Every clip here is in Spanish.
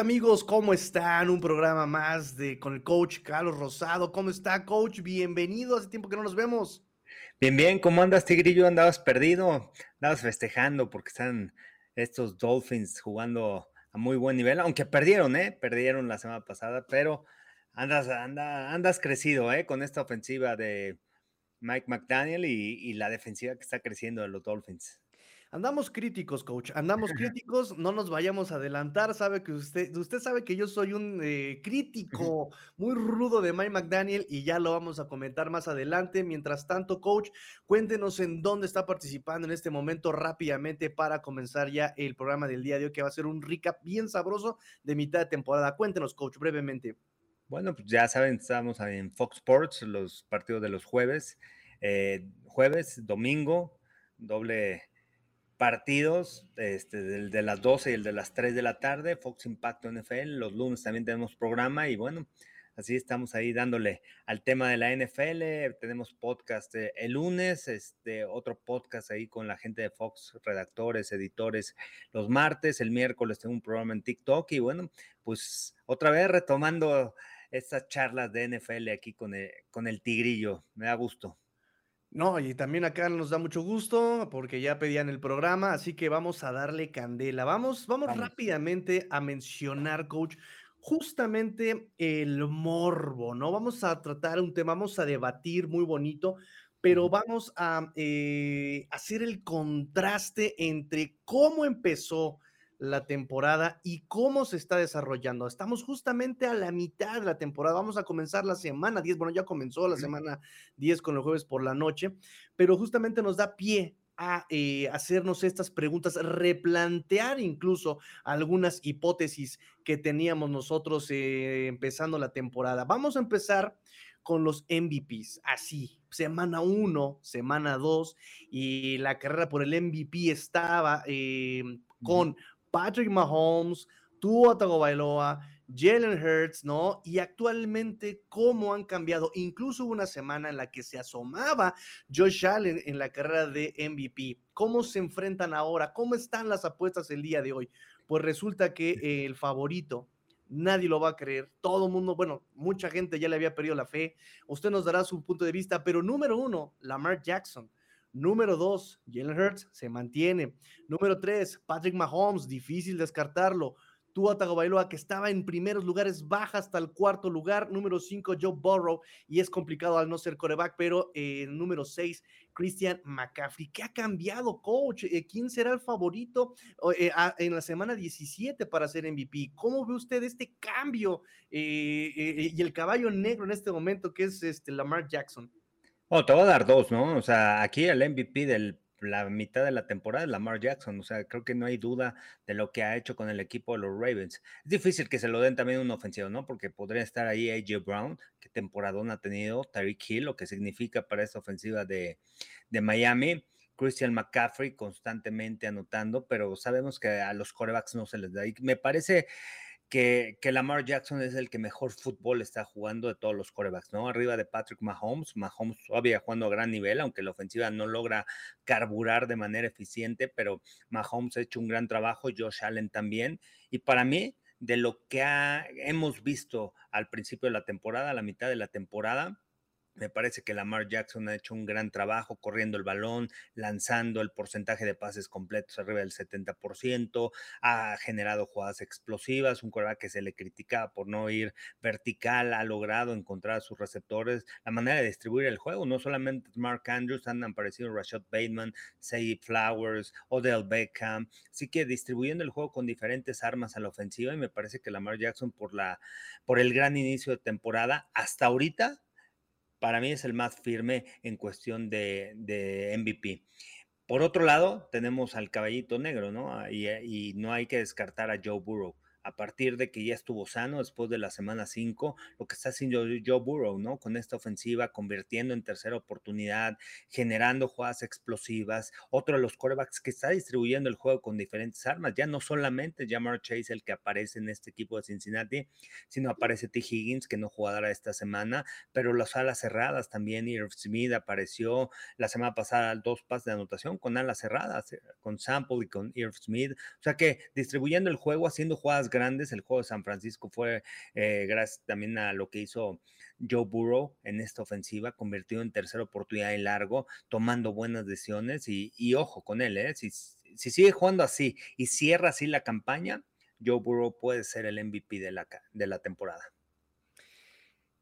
Amigos, ¿cómo están? Un programa más de con el coach Carlos Rosado. ¿Cómo está, coach? Bienvenido. Hace tiempo que no nos vemos. Bien, bien. ¿Cómo andas, Tigrillo? ¿Andabas perdido? Andabas festejando porque están estos Dolphins jugando a muy buen nivel, aunque perdieron, ¿eh? Perdieron la semana pasada, pero andas, andas crecido, ¿eh? Con esta ofensiva de Mike McDaniel y, y la defensiva que está creciendo de los Dolphins. Andamos críticos, coach. Andamos críticos, no nos vayamos a adelantar. Sabe que usted, usted sabe que yo soy un eh, crítico muy rudo de Mike McDaniel y ya lo vamos a comentar más adelante. Mientras tanto, coach, cuéntenos en dónde está participando en este momento rápidamente para comenzar ya el programa del día de hoy, que va a ser un recap bien sabroso de mitad de temporada. Cuéntenos, coach, brevemente. Bueno, pues ya saben, estamos en Fox Sports, los partidos de los jueves, eh, jueves, domingo, doble partidos, este, el de las 12 y el de las 3 de la tarde, Fox Impacto NFL, los lunes también tenemos programa y bueno, así estamos ahí dándole al tema de la NFL, tenemos podcast eh, el lunes, este, otro podcast ahí con la gente de Fox, redactores, editores, los martes, el miércoles tengo un programa en TikTok y bueno, pues otra vez retomando estas charlas de NFL aquí con con el tigrillo, me da gusto. No, y también acá nos da mucho gusto porque ya pedían el programa, así que vamos a darle candela. Vamos, vamos, rápidamente a mencionar, coach, justamente el morbo, ¿no? Vamos a tratar un tema, vamos a debatir muy bonito, pero vamos a eh, hacer el contraste entre cómo empezó la temporada y cómo se está desarrollando. Estamos justamente a la mitad de la temporada. Vamos a comenzar la semana 10. Bueno, ya comenzó la semana 10 con los jueves por la noche, pero justamente nos da pie a eh, hacernos estas preguntas, replantear incluso algunas hipótesis que teníamos nosotros eh, empezando la temporada. Vamos a empezar con los MVPs, así, semana 1, semana 2, y la carrera por el MVP estaba eh, con Patrick Mahomes, Tua Tagovailoa, Jalen Hurts, ¿no? Y actualmente cómo han cambiado. Incluso hubo una semana en la que se asomaba Josh Allen en la carrera de MVP. ¿Cómo se enfrentan ahora? ¿Cómo están las apuestas el día de hoy? Pues resulta que el favorito, nadie lo va a creer. Todo el mundo, bueno, mucha gente ya le había perdido la fe. Usted nos dará su punto de vista, pero número uno, Lamar Jackson. Número dos, Jalen Hurts se mantiene. Número tres, Patrick Mahomes, difícil descartarlo. Tua Tagovailoa, que estaba en primeros lugares, baja hasta el cuarto lugar. Número cinco, Joe Burrow, y es complicado al no ser coreback, pero eh, número seis, Christian McCaffrey. ¿Qué ha cambiado, coach? Eh, ¿Quién será el favorito eh, en la semana 17 para ser MVP? ¿Cómo ve usted este cambio y el caballo negro en este momento que es este Lamar Jackson? Oh, te voy a dar dos, ¿no? O sea, aquí el MVP de la mitad de la temporada es Lamar Jackson. O sea, creo que no hay duda de lo que ha hecho con el equipo de los Ravens. Es difícil que se lo den también un ofensivo, ¿no? Porque podría estar ahí AJ Brown, que temporadón ha tenido, Tyreek Hill, lo que significa para esta ofensiva de, Miami. Christian McCaffrey constantemente anotando, pero sabemos que a los corebacks no se les da. Y me parece que, Lamar Jackson es el que mejor fútbol está jugando de todos los corebacks, ¿no? Arriba de Patrick Mahomes, Mahomes todavía jugando a gran nivel, aunque la ofensiva no logra carburar de manera eficiente, pero Mahomes ha hecho un gran trabajo, Josh Allen también, y para mí, de lo que hemos visto al principio de la temporada, a la mitad de la temporada, me parece que Lamar Jackson ha hecho un gran trabajo corriendo el balón, lanzando el porcentaje de pases completos arriba del 70%, ha generado jugadas explosivas, un coreback que se le criticaba por no ir vertical, ha logrado encontrar a sus receptores, la manera de distribuir el juego, no solamente Mark Andrews, han aparecido Rashad Bateman, Say Flowers, Odell Beckham, así que distribuyendo el juego con diferentes armas a la ofensiva y me parece que Lamar Jackson por, la, por el gran inicio de temporada hasta ahorita para mí es el más firme en cuestión de, MVP. Por otro lado, tenemos al caballito negro, ¿no? Y, y no hay que descartar a Joe Burrow a partir de que ya estuvo sano después de la semana 5, lo que está haciendo Joe Burrow, ¿no? Con esta ofensiva, convirtiendo en tercera oportunidad, generando jugadas explosivas, otro de los quarterbacks que está distribuyendo el juego con diferentes armas, ya no solamente Jamar Chase el que aparece en este equipo de Cincinnati, sino aparece T. Higgins, que no jugará esta semana, pero las alas cerradas también, Irv Smith apareció la semana pasada dos pases de anotación con alas cerradas, eh, con Sample y con Irv Smith, o sea que distribuyendo el juego, haciendo jugadas grandes. El juego de San Francisco fue eh, gracias también a lo que hizo Joe Burrow en esta ofensiva, convertido en tercera oportunidad y largo, tomando buenas decisiones y, ojo con él, ¿eh? si, si sigue jugando así y cierra así la campaña, Joe Burrow puede ser el MVP de la, de la temporada.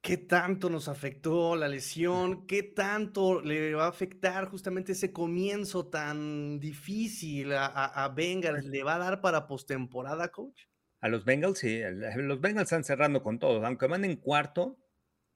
¿Qué tanto nos afectó la lesión? ¿Qué tanto le va a afectar justamente ese comienzo tan difícil a, a Bengals? ¿Le va a dar para postemporada, coach? A los Bengals, sí. Los Bengals están cerrando con todos. Aunque van en cuarto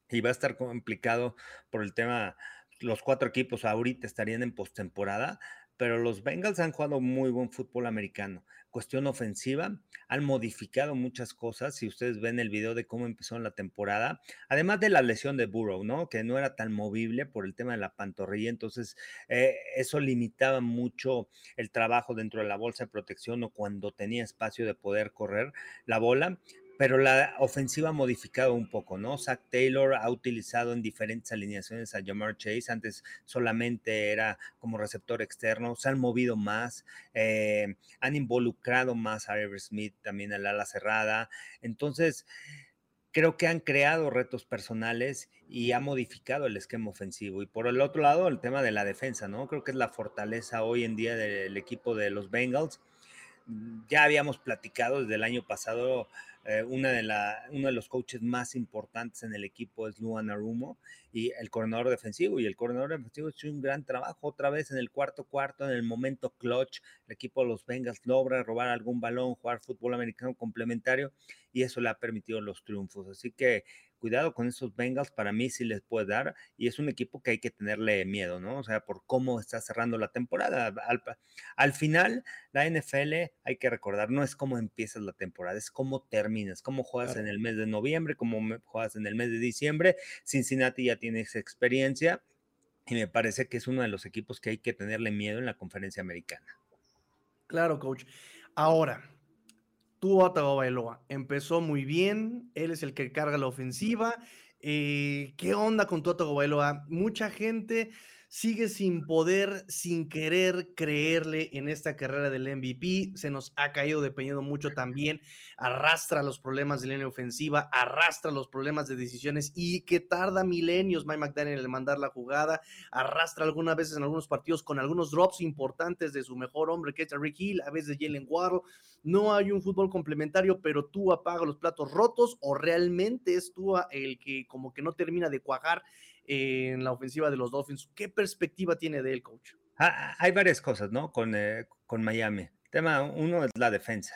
y va a estar complicado por el tema, los cuatro equipos ahorita estarían en postemporada, pero los Bengals han jugado muy buen fútbol americano. Cuestión ofensiva, han modificado muchas cosas. Si ustedes ven el video de cómo empezó la temporada, además de la lesión de Burrow, ¿no? Que no era tan movible por el tema de la pantorrilla, entonces eh, eso limitaba mucho el trabajo dentro de la bolsa de protección o cuando tenía espacio de poder correr la bola pero la ofensiva ha modificado un poco, ¿no? Zach Taylor ha utilizado en diferentes alineaciones a Jamar Chase, antes solamente era como receptor externo, se han movido más, eh, han involucrado más a Ever Smith también al ala cerrada, entonces creo que han creado retos personales y ha modificado el esquema ofensivo. Y por el otro lado, el tema de la defensa, ¿no? Creo que es la fortaleza hoy en día del equipo de los Bengals. Ya habíamos platicado desde el año pasado eh, una de la, uno de los coaches más importantes en el equipo es Luan Arumo y el coordinador defensivo. Y el coordinador defensivo hizo un gran trabajo otra vez en el cuarto cuarto, en el momento clutch. El equipo de los Bengals logra robar algún balón, jugar fútbol americano complementario y eso le ha permitido los triunfos. Así que cuidado con esos Bengals, para mí sí les puede dar y es un equipo que hay que tenerle miedo, ¿no? O sea, por cómo está cerrando la temporada. Al, final, la NFL, hay que recordar, no es cómo empiezas la temporada, es cómo terminas, cómo juegas en el mes de noviembre, cómo juegas en el mes de diciembre. Cincinnati ya tiene esa experiencia y me parece que es uno de los equipos que hay que tenerle miedo en la conferencia americana. Claro, coach. Ahora, Tua Tagovailoa empezó muy bien, él es el que carga la ofensiva. Eh, ¿Qué onda con Tua Tagovailoa? Mucha gente sigue sin poder, sin querer creerle en esta carrera del MVP. Se nos ha caído dependiendo mucho también. Arrastra los problemas de línea ofensiva, arrastra los problemas de decisiones y que tarda milenios Mike McDaniel en mandar la jugada. Arrastra algunas veces en algunos partidos con algunos drops importantes de su mejor hombre, que es Rick Hill, a veces Jalen Waddle. No hay un fútbol complementario, pero tú apaga los platos rotos o realmente es tú el que como que no termina de cuajar en la ofensiva de los Dolphins. ¿Qué perspectiva tiene de él, coach? Ah, hay varias cosas, ¿no? Con, eh, con Miami. Tema uno es la defensa,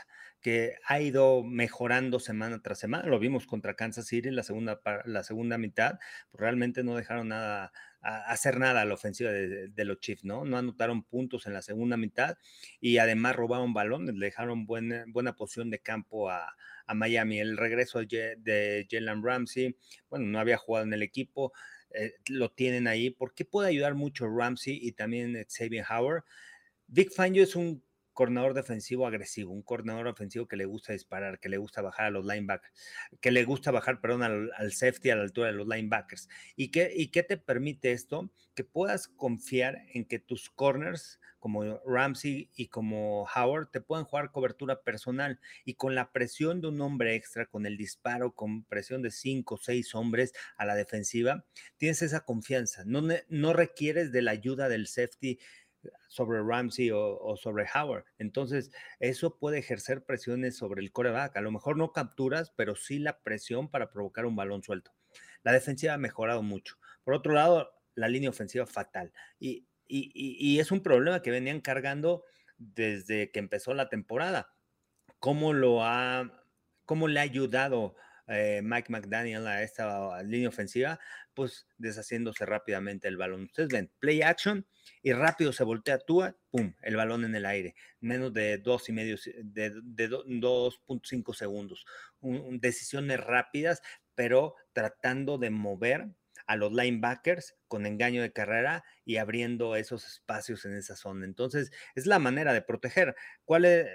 ha ido mejorando semana tras semana. Lo vimos contra Kansas City en la segunda, la segunda mitad. Pues realmente no dejaron nada, hacer nada a la ofensiva de, los Chiefs, ¿no? No anotaron puntos en la segunda mitad y además robaron balones, le dejaron buena, buena posición de campo a, a Miami. El regreso de Jalen Ramsey, bueno, no había jugado en el equipo eh, lo tienen ahí, porque puede ayudar mucho Ramsey y también Xavier Howard. Vic Fangio es un coordinador defensivo agresivo, un coordinador ofensivo que le gusta disparar, que le gusta bajar a los linebackers, que le gusta bajar, perdón, al, safety a la altura de los linebackers. ¿Y qué, ¿Y qué te permite esto? Que puedas confiar en que tus corners, como Ramsey y como Howard, te puedan jugar cobertura personal y con la presión de un hombre extra, con el disparo, con presión de cinco o seis hombres a la defensiva, tienes esa confianza. No, no requieres de la ayuda del safety sobre Ramsey o, sobre Howard. Entonces, eso puede ejercer presiones sobre el coreback. A lo mejor no capturas, pero sí la presión para provocar un balón suelto. La defensiva ha mejorado mucho. Por otro lado, la línea ofensiva fatal. Y, y, es un problema que venían cargando desde que empezó la temporada. ¿Cómo lo ha, cómo le ha ayudado eh, Mike McDaniel a esta línea ofensiva, pues deshaciéndose rápidamente el balón. Ustedes ven, play action y rápido se voltea Tua, pum, el balón en el aire, menos de dos y medio, de, 2.5 segundos. decisiones rápidas, pero tratando de mover a los linebackers con engaño de carrera y abriendo esos espacios en esa zona. Entonces, es la manera de proteger. ¿Cuál, es,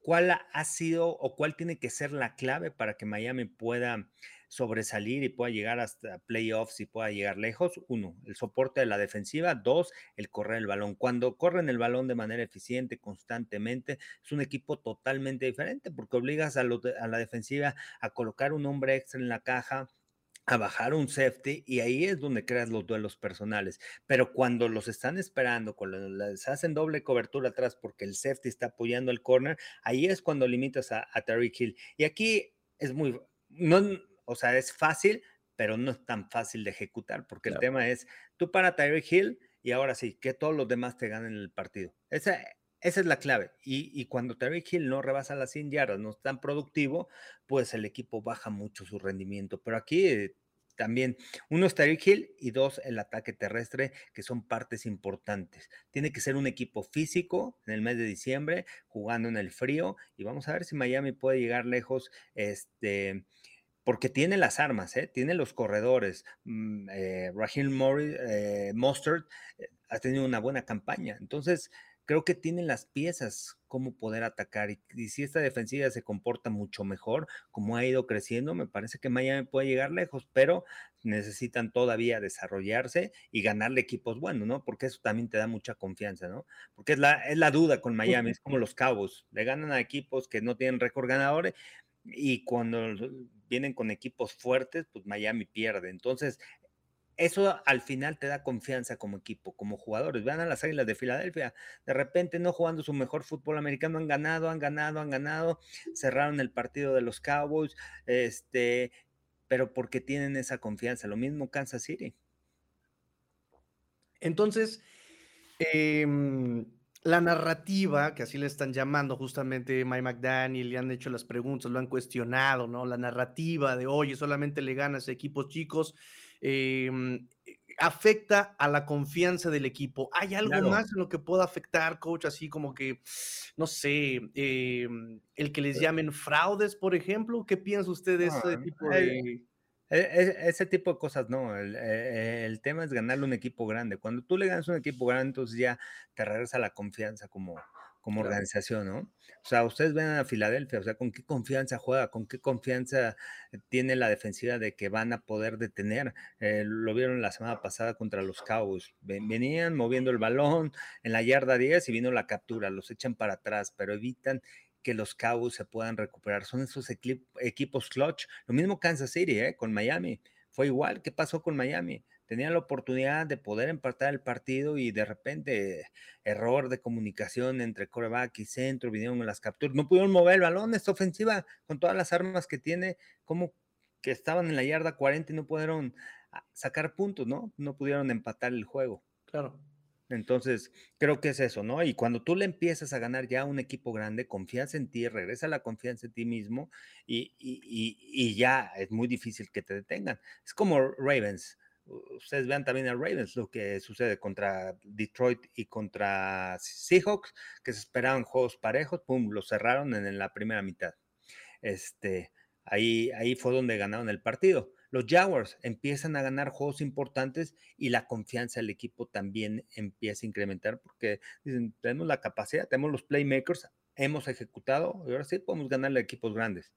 cuál ha sido o cuál tiene que ser la clave para que Miami pueda sobresalir y pueda llegar hasta playoffs y pueda llegar lejos. Uno, el soporte de la defensiva. Dos, el correr el balón. Cuando corren el balón de manera eficiente, constantemente, es un equipo totalmente diferente porque obligas a, a la defensiva a colocar un hombre extra en la caja, a bajar un safety y ahí es donde creas los duelos personales. Pero cuando los están esperando, cuando les hacen doble cobertura atrás porque el safety está apoyando el corner, ahí es cuando limitas a, a Hill. Y aquí es muy, no, o sea, es fácil, pero no es tan fácil de ejecutar porque el tema es, tú para Tyreek Hill y ahora sí, que todos los demás te ganen el partido. Esa, esa es la clave. Y, cuando Tyreek Hill no rebasa las 100 yardas, no es tan productivo, pues el equipo baja mucho su rendimiento. Pero aquí también, uno es Tyreek Hill y dos, el ataque terrestre, que son partes importantes. Tiene que ser un equipo físico en el mes de diciembre, jugando en el frío. Y vamos a ver si Miami puede llegar lejos. Este porque tiene las armas, ¿eh? tiene los corredores. Mm, eh, Rahim Morris, eh, Mustard eh, ha tenido una buena campaña. Entonces, creo que tienen las piezas como poder atacar. Y, si esta defensiva se comporta mucho mejor, como ha ido creciendo, me parece que Miami puede llegar lejos, pero necesitan todavía desarrollarse y ganarle equipos buenos, ¿no? Porque eso también te da mucha confianza, ¿no? Porque es la, es la duda con Miami, es como los Cabos, le ganan a equipos que no tienen récord ganadores y cuando vienen con equipos fuertes, pues Miami pierde. Entonces, eso al final te da confianza como equipo, como jugadores. Vean a las Águilas de Filadelfia, de repente no jugando su mejor fútbol americano, han ganado, han ganado, han ganado, cerraron el partido de los Cowboys, este, pero porque tienen esa confianza. Lo mismo Kansas City. Entonces, em, la narrativa, que así le están llamando justamente Mike McDaniel, le han hecho las preguntas, lo han cuestionado, ¿no? La narrativa de, oye, solamente le ganas a equipos chicos Em, afecta a la confianza del equipo. ¿Hay algo más en lo que pueda afectar, coach? Así como que, no sé, em, el que les eh llamen fraudes, por ejemplo. ¿Qué piensa usted de ese tipo de... E, e, ese tipo de cosas, no. E, el, tema es ganarle un equipo grande. Cuando tú le ganas un equipo grande, entonces ya te regresa la confianza como, como organización, ¿no? O sea, ustedes ven a Filadelfia, o sea, con qué confianza juega, con qué confianza tiene la defensiva de que van a poder detener. Eh, lo vieron la semana pasada contra los Cowboys. Venían moviendo el balón en la yarda 10 y vino la captura, los echan para atrás, pero evitan que los Cowboys se puedan recuperar. Son esos equipos clutch. Lo mismo Kansas City, ¿eh? Con Miami. Fue igual. ¿Qué pasó con Miami? Tenían la oportunidad de poder empatar el partido y de repente error de comunicación entre coreback y centro, vinieron las capturas, no pudieron mover el balón, esta ofensiva con todas las armas que tiene, como que estaban en la yarda 40 y no pudieron ah, sacar puntos, ¿no? No pudieron empatar el juego. Claro. Entonces, creo que es eso, ¿no? Y cuando tú le empiezas a ganar ya a un equipo grande, confianza en ti, regresa la confianza en ti mismo y, y ya es muy difícil que te detengan. Es como Ravens ustedes vean también a Ravens, lo que sucede contra Detroit y contra Seahawks, que se esperaban juegos parejos, pum, lo cerraron en, la primera mitad. Este, ahí, ahí fue donde ganaron el partido. Los Jaguars empiezan a ganar juegos importantes y la confianza del equipo también empieza a incrementar porque dicen, tenemos la capacidad, tenemos los playmakers, hemos ejecutado y ahora sí podemos ganarle a equipos grandes.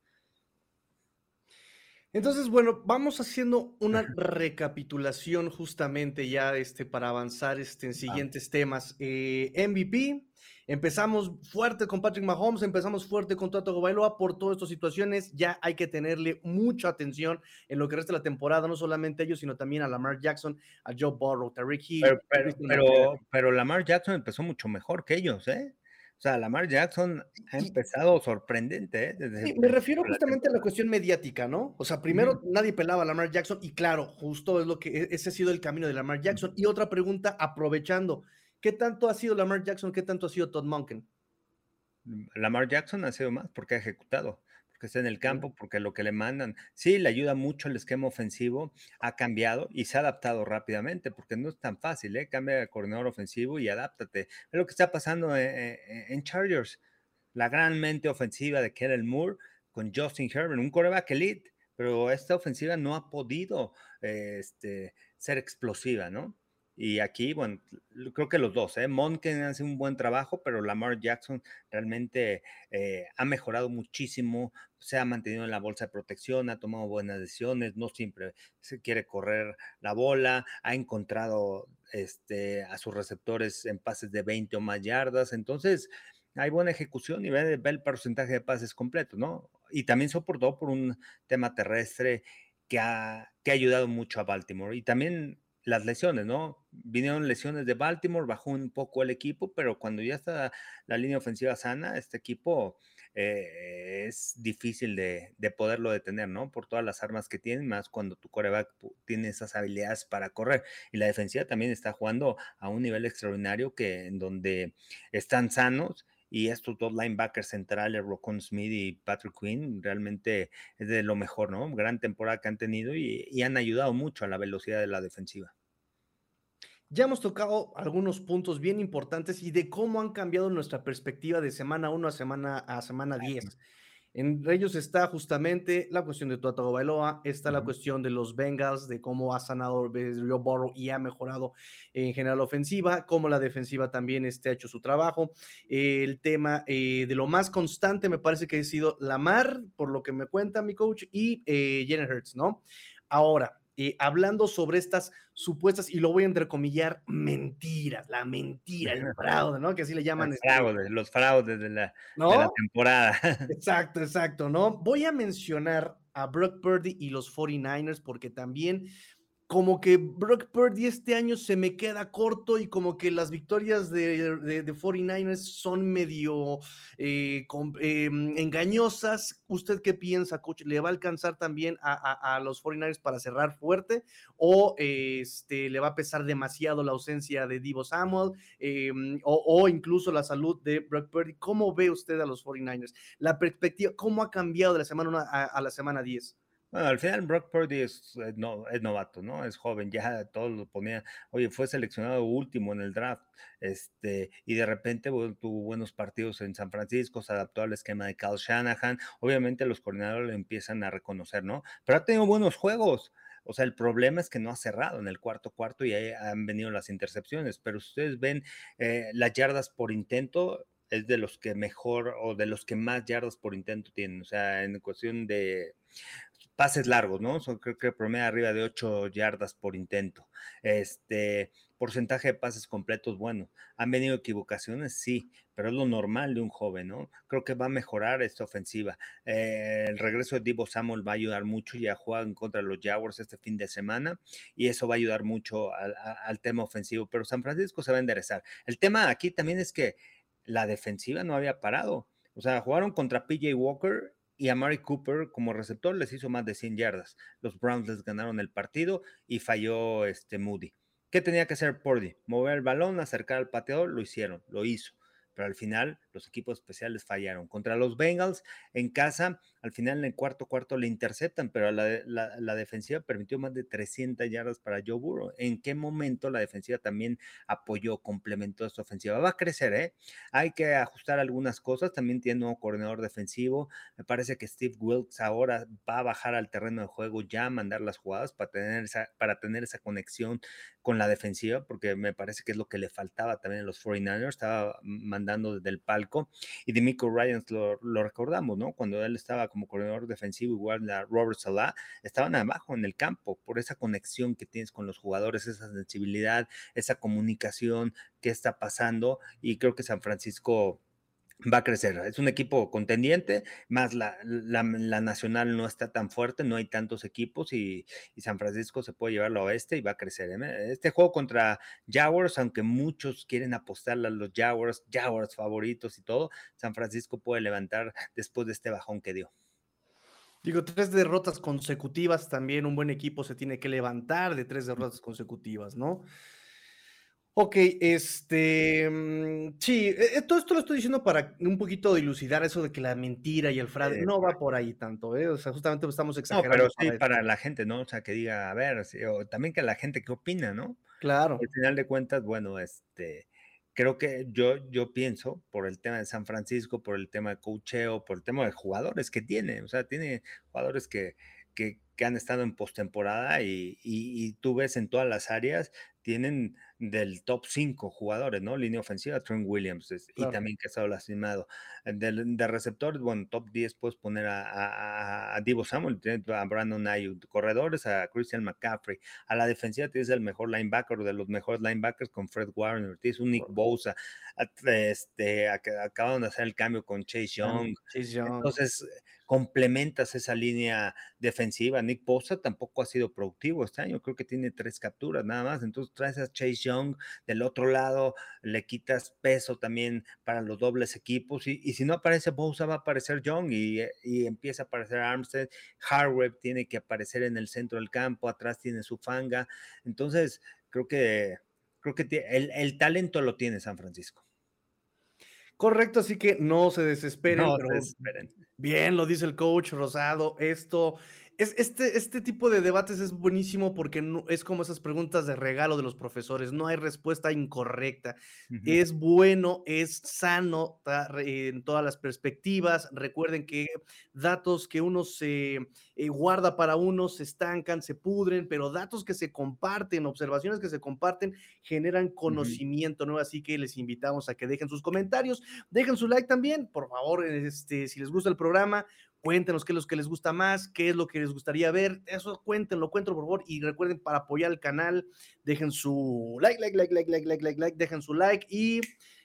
Entonces, bueno, vamos haciendo una recapitulación justamente ya este, para avanzar este, en siguientes temas. Eh, MVP, empezamos fuerte con Patrick Mahomes, empezamos fuerte con Tato Bailoa por todas estas situaciones. Ya hay que tenerle mucha atención en lo que resta de la temporada, no solamente a ellos, sino también a Lamar Jackson, a Joe Burrow, Tariq Hill. pero, pero Lamar Jackson empezó mucho mejor que ellos, ¿eh? O sea, Lamar Jackson ha empezado sorprendente. ¿eh? me refiero justamente a la cuestión mediática, ¿no? O sea, primero nadie pelaba a Lamar Jackson y claro, justo es lo que e, ese ha sido el camino de Lamar Jackson. Y otra pregunta, aprovechando, ¿qué tanto ha sido Lamar Jackson? ¿Qué tanto ha sido Todd Monken? Lamar Jackson ha sido más porque ha ejecutado que esté en el campo, porque lo que le mandan, sí, le ayuda mucho el esquema ofensivo, ha cambiado y se ha adaptado rápidamente, porque no es tan fácil, ¿eh? Cambia de coordinador ofensivo y adáptate. Es lo que está pasando en, eh, eh, en Chargers. La gran mente ofensiva de Kellen Moore con Justin Herbert, un coreback elite, pero esta ofensiva no ha podido este, ser explosiva, ¿no? Y aquí, bueno, creo que los dos, ¿eh? Monken hace un buen trabajo, pero Lamar Jackson realmente eh, ha mejorado muchísimo, se ha mantenido en la bolsa de protección, ha tomado buenas decisiones, no siempre se quiere correr la bola, ha encontrado este, a sus receptores en pases de 20 o más yardas, entonces hay buena ejecución y ve, el porcentaje de pases completo, ¿no? Y también soportó por un tema terrestre que ha, que ha ayudado mucho a Baltimore. Y también las lesiones, ¿no? Vinieron lesiones de Baltimore, bajó un poco el equipo, pero cuando ya está la línea ofensiva sana, este equipo eh, es difícil de, poderlo detener, ¿no? Por todas las armas que tienen, más cuando tu coreback tiene esas habilidades para correr. Y la defensiva también está jugando a un nivel extraordinario que en donde están sanos y estos dos linebackers centrales, Rocon Smith y Patrick Quinn, realmente es de lo mejor, ¿no? Gran temporada que han tenido y, han ayudado mucho a la velocidad de la defensiva. Ya hemos tocado algunos puntos bien importantes y de cómo han cambiado nuestra perspectiva de semana 1 a semana a semana 10. En ellos está justamente la cuestión de Tua Bailoa, está la cuestión de los Bengals, de cómo ha sanado Joe Burrow y ha mejorado en general la ofensiva, cómo la defensiva también este, ha hecho su trabajo. el tema eh, de lo más constante me parece que ha sido Lamar, por lo que me cuenta mi coach, y eh, Hurts, ¿no? Ahora, eh, hablando sobre estas supuestas, y lo voy a entrecomillar, mentiras, la mentira, el fraude, ¿no? Que así le llaman. Este los fraudes, de la, temporada. Exacto, exacto, ¿no? Voy a mencionar a Brock Purdy y los 49ers porque también como que Brock Purdy este año se me queda corto y como que las victorias de, de, 49ers son medio eh, em, engañosas. ¿Usted qué piensa, coach? ¿Le va a alcanzar también a, los 49ers para cerrar fuerte o este, le va a pesar demasiado la ausencia de Divo Samuel em, o, incluso la salud de Brock Purdy? ¿Cómo ve usted a los 49ers? La perspectiva, ¿cómo ha cambiado de la semana 1 a, a la semana 10? Bueno, al final Brock Purdy es, no, es novato, ¿no? Es joven, ya todos lo ponían, oye, fue seleccionado último en el draft, este, y de repente tuvo buenos partidos en San Francisco, se adaptó al esquema de Kyle Shanahan, obviamente los coordinadores lo empiezan a reconocer, ¿no? Pero ha tenido buenos juegos, o sea, el problema es que no ha cerrado en el cuarto cuarto y ahí han venido las intercepciones, pero ustedes ven eh, las yardas por intento, es de los que mejor o de los que más yardas por intento tienen, o sea, en cuestión de pases largos, ¿no? Son, creo que promedio arriba de 8 yardas por intento. Este porcentaje de pases completos, bueno, han venido equivocaciones, sí, pero es lo normal de un joven, ¿no? Creo que va a mejorar esta ofensiva. Eh, el regreso de Divo Samuel va a ayudar mucho, ya juegan contra los Jaguars este fin de semana y eso va a ayudar mucho al, al tema ofensivo, pero San Francisco se va a enderezar. El tema aquí también es que la defensiva no había parado. O sea, jugaron contra PJ Walker y a Mari Cooper como receptor les hizo más de 100 yardas. Los Browns les ganaron el partido y falló este Moody. ¿Qué tenía que hacer Purdy? Mover el balón, acercar al pateador, lo hicieron, lo hizo pero al final los equipos especiales fallaron. Contra los Bengals en casa, al final en el cuarto cuarto le interceptan, pero la, la, defensiva permitió más de 300 yardas para Joe Burrow. ¿En qué momento la defensiva también apoyó, complementó esta ofensiva? Va a crecer, ¿eh? Hay que ajustar algunas cosas. También tiene un coordinador defensivo. Me parece que Steve Wilkes ahora va a bajar al terreno de juego ya a mandar las jugadas para tener esa, para tener esa conexión con la defensiva, porque me parece que es lo que le faltaba también a los 49ers. Estaba mandando dando desde el palco. Y de Miko Ryan lo, recordamos, ¿no? Cuando él estaba como corredor defensivo, igual a Robert Salah, estaban abajo en el campo por esa conexión que tienes con los jugadores, esa sensibilidad, esa comunicación que está pasando. Y creo que San Francisco va a crecer. Es un equipo contendiente, más la, la, nacional no está tan fuerte, no hay tantos equipos y, San Francisco se puede llevarlo a oeste y va a crecer. ¿eh? Este juego contra Jaguars, aunque muchos quieren apostarle a los Jaguars, Jaguars favoritos y todo, San Francisco puede levantar después de este bajón que dio. Digo, tres derrotas consecutivas, también un buen equipo se tiene que levantar de tres derrotas consecutivas, ¿no? Ok, este, mm, sí, e, e, todo esto lo estoy diciendo para un poquito dilucidar eso de que la mentira y el fraude no va por ahí tanto, ¿eh? O sea, justamente estamos exagerando. No, pero sí para, la gente, ¿no? O sea, que diga, a ver, o también que la gente que opina, ¿no? Claro. Al final de cuentas, bueno, este, creo que yo, yo pienso, por el tema de San Francisco, por el tema de cocheo, por el tema de jugadores que tiene, o sea, tiene jugadores que, que, que han estado en postemporada y, y, tú ves en todas las áreas, tienen del top 5 jugadores, ¿no? Línea ofensiva, Trent Williams, y también que ha estado lastimado. De, de receptores, bueno, top 10 puedes poner a, a, Divo Samuel, a Brandon Ayuk, corredores, a Christian McCaffrey, a la defensiva tienes el mejor linebacker, de los mejores linebackers con Fred Warner, tienes un Nick Bosa, este, acaban de hacer el cambio con Chase Young. Chase Young. Entonces, complementas esa línea defensiva. Nick Bosa tampoco ha sido productivo este año, creo que tiene tres capturas nada más. Entonces traes a Chase Young del otro lado, le quitas peso también para los dobles equipos. Y, si no aparece Bosa, va a aparecer Young y, empieza a aparecer Armstead. Harweb tiene que aparecer en el centro del campo, atrás tiene su fanga. Entonces, creo que, creo que el, el talento lo tiene San Francisco. Correcto, así que no se desesperen. No se desesperen. Bien, lo dice el coach Rosado. Esto es, este, este tipo de debates es buenísimo porque no, es como esas preguntas de regalo de los profesores. No hay respuesta incorrecta. Es bueno, es sano en todas las perspectivas. Recuerden que datos que uno se eh, guarda para uno se estancan, se pudren, pero datos que se comparten, observaciones que se comparten, generan conocimiento, ¿no? Así que les invitamos a que dejen sus comentarios, dejen su like también, por favor, este, si les gusta el programa, Cuéntenos qué es lo que les gusta más, qué es lo que les gustaría ver. Eso cuéntenlo, cuéntenlo por favor. Y recuerden, para apoyar el canal, dejen su like, like, like, like, like, like, like, like, dejen su like y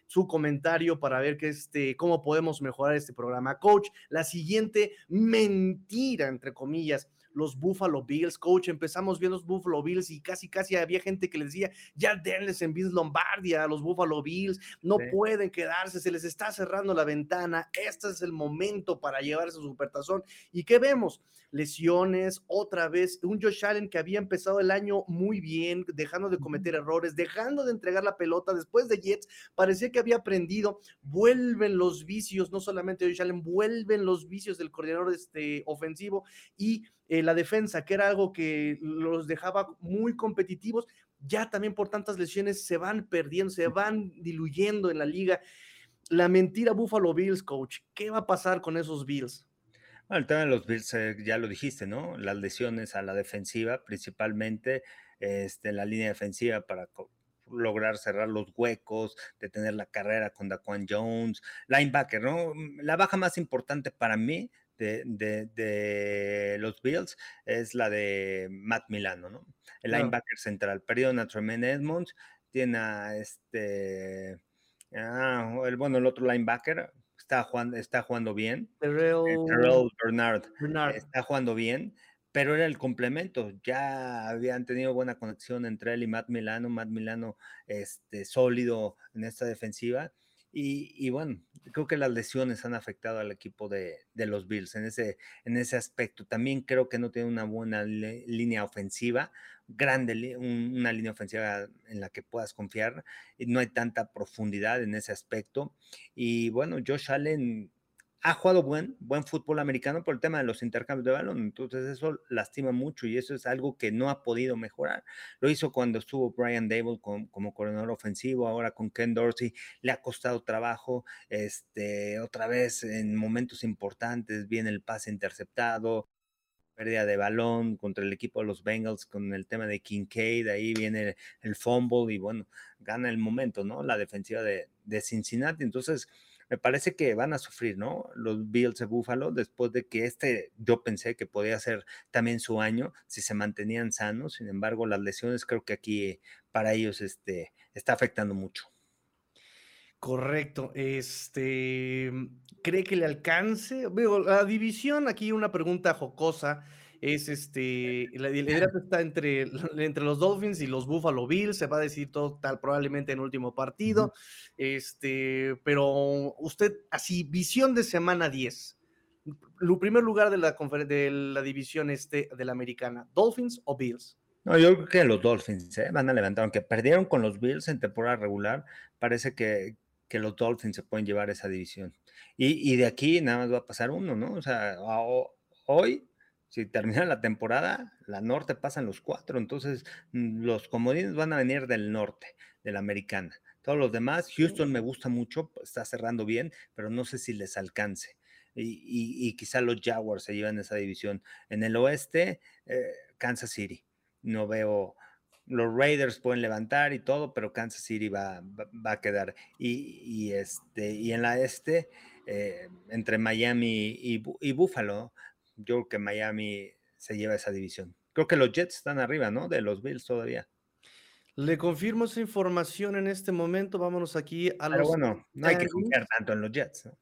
su comentario para ver que este, cómo podemos mejorar este programa. Coach, la siguiente mentira, entre comillas, los Buffalo Bills, coach. Empezamos viendo los Buffalo Bills y casi, casi había gente que les decía, ya denles en Vince Lombardia a los Buffalo Bills, no pueden quedarse, se les está cerrando la ventana, este es el momento para llevarse su supertazón. ¿Y qué vemos? Lesiones, otra vez, un Josh Allen que había empezado el año muy bien, dejando de cometer errores, dejando de entregar la pelota después de Jets, parecía que había aprendido, vuelven los vicios, no solamente Josh Allen, vuelven los vicios del coordinador este, ofensivo y eh, la defensa, que era algo que los dejaba muy competitivos, ya también por tantas lesiones se van perdiendo, se van diluyendo en la liga. La mentira Buffalo Bills, coach, ¿qué va a pasar con esos Bills? Bueno, el tema de los Bills, eh, ya lo dijiste, ¿no? Las lesiones a la defensiva, principalmente este, la línea defensiva para lograr cerrar los huecos, detener la carrera con Daquan Jones, linebacker, ¿no? La baja más importante para mí de, los Bills es la de Matt Milano, ¿no? El linebacker central. Perdió a Tremaine Edmonds, tiene a este, ah, el, bueno, el otro linebacker está jugando, está jugando bien. Eh, Terrell, Bernard, está jugando bien, pero era el complemento. Ya habían tenido buena conexión entre él y Matt Milano. Matt Milano, este, sólido en esta defensiva y, bueno, creo que las lesiones han afectado al equipo de, los Bills en ese, en ese aspecto. También creo que no tiene una buena línea ofensiva, grande, una línea ofensiva en la que puedas confiar. Y no hay tanta profundidad en ese aspecto. Y bueno, Josh Allen ha jugado buen, buen fútbol americano por el tema de los intercambios de balón, entonces eso lastima mucho y eso es algo que no ha podido mejorar. Lo hizo cuando estuvo Brian Dable como coordinador ofensivo, ahora con Ken Dorsey, le ha costado trabajo, este, otra vez en momentos importantes viene el pase interceptado, pérdida de balón contra el equipo de los Bengals con el tema de Kincaid, ahí viene el, fumble y bueno, gana el momento, ¿no? La defensiva de, de Cincinnati, entonces me parece que van a sufrir, ¿no? Los Bills de Buffalo, después de que este, yo pensé que podía ser también su año, si se mantenían sanos, sin embargo, las lesiones creo que aquí para ellos este, está afectando mucho. Correcto. Este, ¿cree que le alcance? Veo, la división, aquí una pregunta jocosa es este, la liderato está entre, entre los Dolphins y los Buffalo Bills, se va a decir todo tal probablemente en último partido, este, pero usted, así, visión de semana 10, el primer lugar de la, de la división este de la americana, Dolphins o Bills. No, yo creo que los Dolphins ¿eh? van a levantar, aunque perdieron con los Bills en temporada regular, parece que, los Dolphins se pueden llevar esa división. Y, de aquí nada más va a pasar uno, ¿no? O sea, hoy, si termina la temporada, la norte pasan los cuatro, entonces mm, los comodines van a venir del norte, de la americana. Todos los demás, Houston me gusta mucho, está cerrando bien, pero no sé si les alcance. Y, quizá los Jaguars se llevan esa división. En el oeste, eh, Kansas City no veo, los Raiders pueden levantar y todo, pero Kansas City va, va, a quedar. Y, este, y en la este, eh, entre Miami y, y, Buffalo, yo creo que Miami se lleva esa división. Creo que los Jets están arriba, ¿no? De los Bills todavía. Le confirmo esa información en este momento. Vámonos aquí a Pero bueno, no hay que confiar tanto en los Jets. ¿no?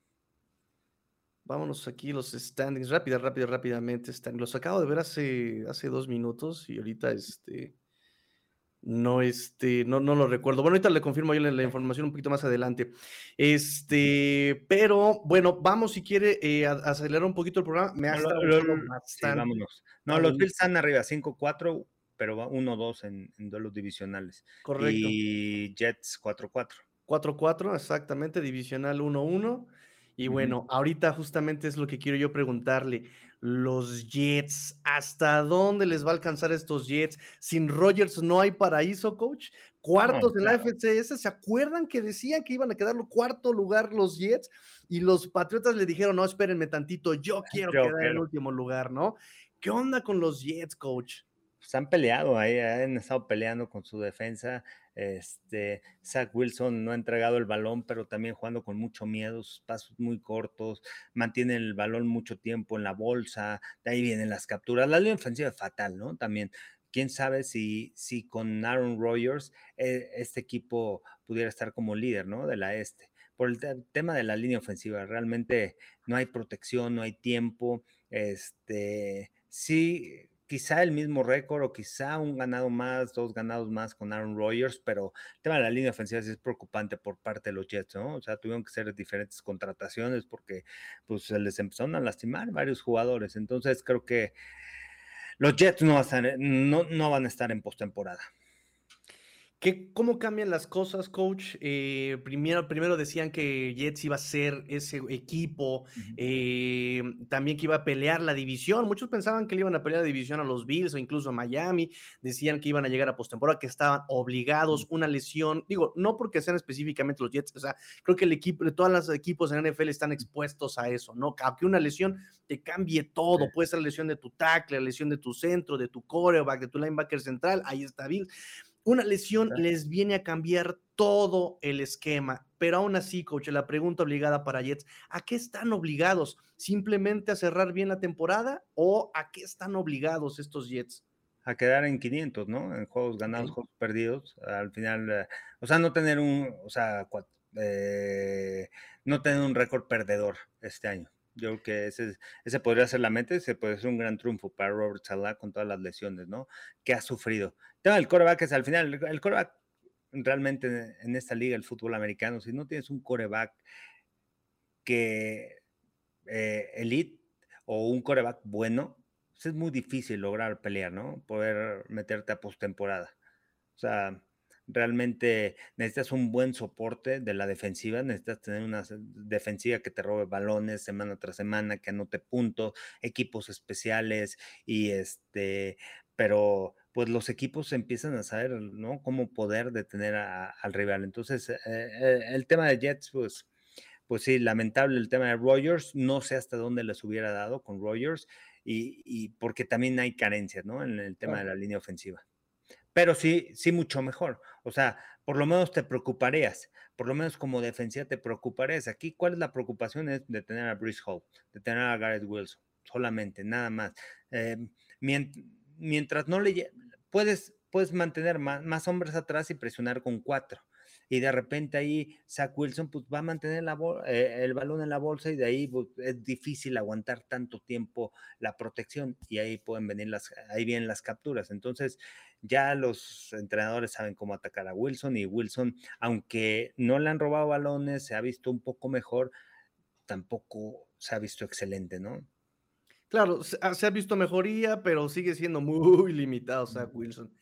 Vámonos aquí los standings, rápida, rápida, rápidamente. Los acabo de ver hace, hace dos minutos y ahorita este, no, este, no, no lo recuerdo. Bueno, ahorita le confirmo yo la, información un poquito más adelante. Este, pero bueno, vamos si quiere eh, acelerar un poquito el programa. Me ha vámonos. No, los Bills están arriba, 5-4, pero 1-2 en, en duelos divisionales. Correcto. Y Jets 4-4. 4-4, exactamente, divisional 1-1. Y bueno, ahorita justamente es lo que quiero yo preguntarle. Los Jets, ¿hasta dónde les va a alcanzar estos Jets? Sin Rogers no hay paraíso, coach. Cuartos en la FCS, ¿se acuerdan que decían que iban a quedar cuarto lugar los Jets? Y los Patriotas le dijeron, no, espérenme tantito, yo quiero quedar en último lugar, ¿no? ¿Qué onda con los Jets, coach? Se han peleado ahí, han estado peleando con su defensa. Este, Zach Wilson no ha entregado el balón, pero también jugando con mucho miedo, sus pasos muy cortos, mantiene el balón mucho tiempo en la bolsa, de ahí vienen las capturas. La línea ofensiva es fatal, ¿no? También, quién sabe si, si con Aaron Rodgers eh, este equipo pudiera estar como líder, ¿no? De la este. Por el tema de la línea ofensiva, realmente no hay protección, no hay tiempo. Este, sí, quizá el mismo récord o quizá un ganado más, dos ganados más con Aaron Rodgers, pero el tema de la línea ofensiva sí es preocupante por parte de los Jets, ¿no? O sea, tuvieron que hacer diferentes contrataciones porque pues se les empezaron a lastimar varios jugadores. Entonces creo que los Jets no, no, no van a estar en postemporada. ¿Cómo cambian las cosas, coach? Eh, primero, primero decían que Jets iba a ser ese equipo, eh, también que iba a pelear la división. Muchos pensaban que le iban a pelear la división a los Bills o incluso a Miami. Decían que iban a llegar a postemporada, que estaban obligados, una lesión. Digo, no porque sean específicamente los Jets, o sea, creo que el equipo, todos los equipos en NFL están expuestos a eso, ¿no? Aunque una lesión te cambie todo, puede ser la lesión de tu tackle, la lesión de tu centro, de tu coreback, de tu linebacker central, ahí está Bills una lesión les viene a cambiar todo el esquema, pero aún así, coach, la pregunta obligada para Jets, ¿a qué están obligados? ¿Simplemente a cerrar bien la temporada o a qué están obligados estos Jets? A quedar en 500, ¿no? En juegos ganados, juegos perdidos. Al final, eh, o sea, no tener un, o sea, eh, no tener un récord perdedor este año. Yo creo que ese, ese podría ser la mente, ese puede ser un gran triunfo para Robert Salah con todas las lesiones, ¿no? Que ha sufrido. El tema del coreback es al final, el coreback realmente en esta liga, el fútbol americano, si no tienes un coreback que eh, elite o un coreback bueno, pues es muy difícil lograr pelear, ¿no? Poder meterte a postemporada. O sea, realmente necesitas un buen soporte de la defensiva, necesitas tener una defensiva que te robe balones semana tras semana, que anote puntos, equipos especiales y este, pero pues los equipos empiezan a saber, ¿no? Cómo poder detener al rival. Entonces, eh, eh, el tema de Jets, pues, pues sí, lamentable el tema de Rogers, no sé hasta dónde les hubiera dado con Rogers y, porque también hay carencias, ¿no? En el tema de la línea ofensiva pero sí, sí mucho mejor. O sea, por lo menos te preocuparías, por lo menos como defensiva te preocuparías. Aquí, ¿cuál es la preocupación? Es de tener a Bruce Hall, de tener a Garrett Wilson, solamente, nada más. Em, mientras no le puedes, puedes mantener más hombres atrás y presionar con cuatro y de repente ahí Zach Wilson pues va a mantener la eh, el balón en la bolsa y de ahí pues, es difícil aguantar tanto tiempo la protección y ahí pueden venir las, ahí vienen las capturas. Entonces ya los entrenadores saben cómo atacar a Wilson y Wilson, aunque no le han robado balones, se ha visto un poco mejor, tampoco se ha visto excelente, ¿no? Claro, se, ha visto mejoría, pero sigue siendo muy limitado Zach Wilson.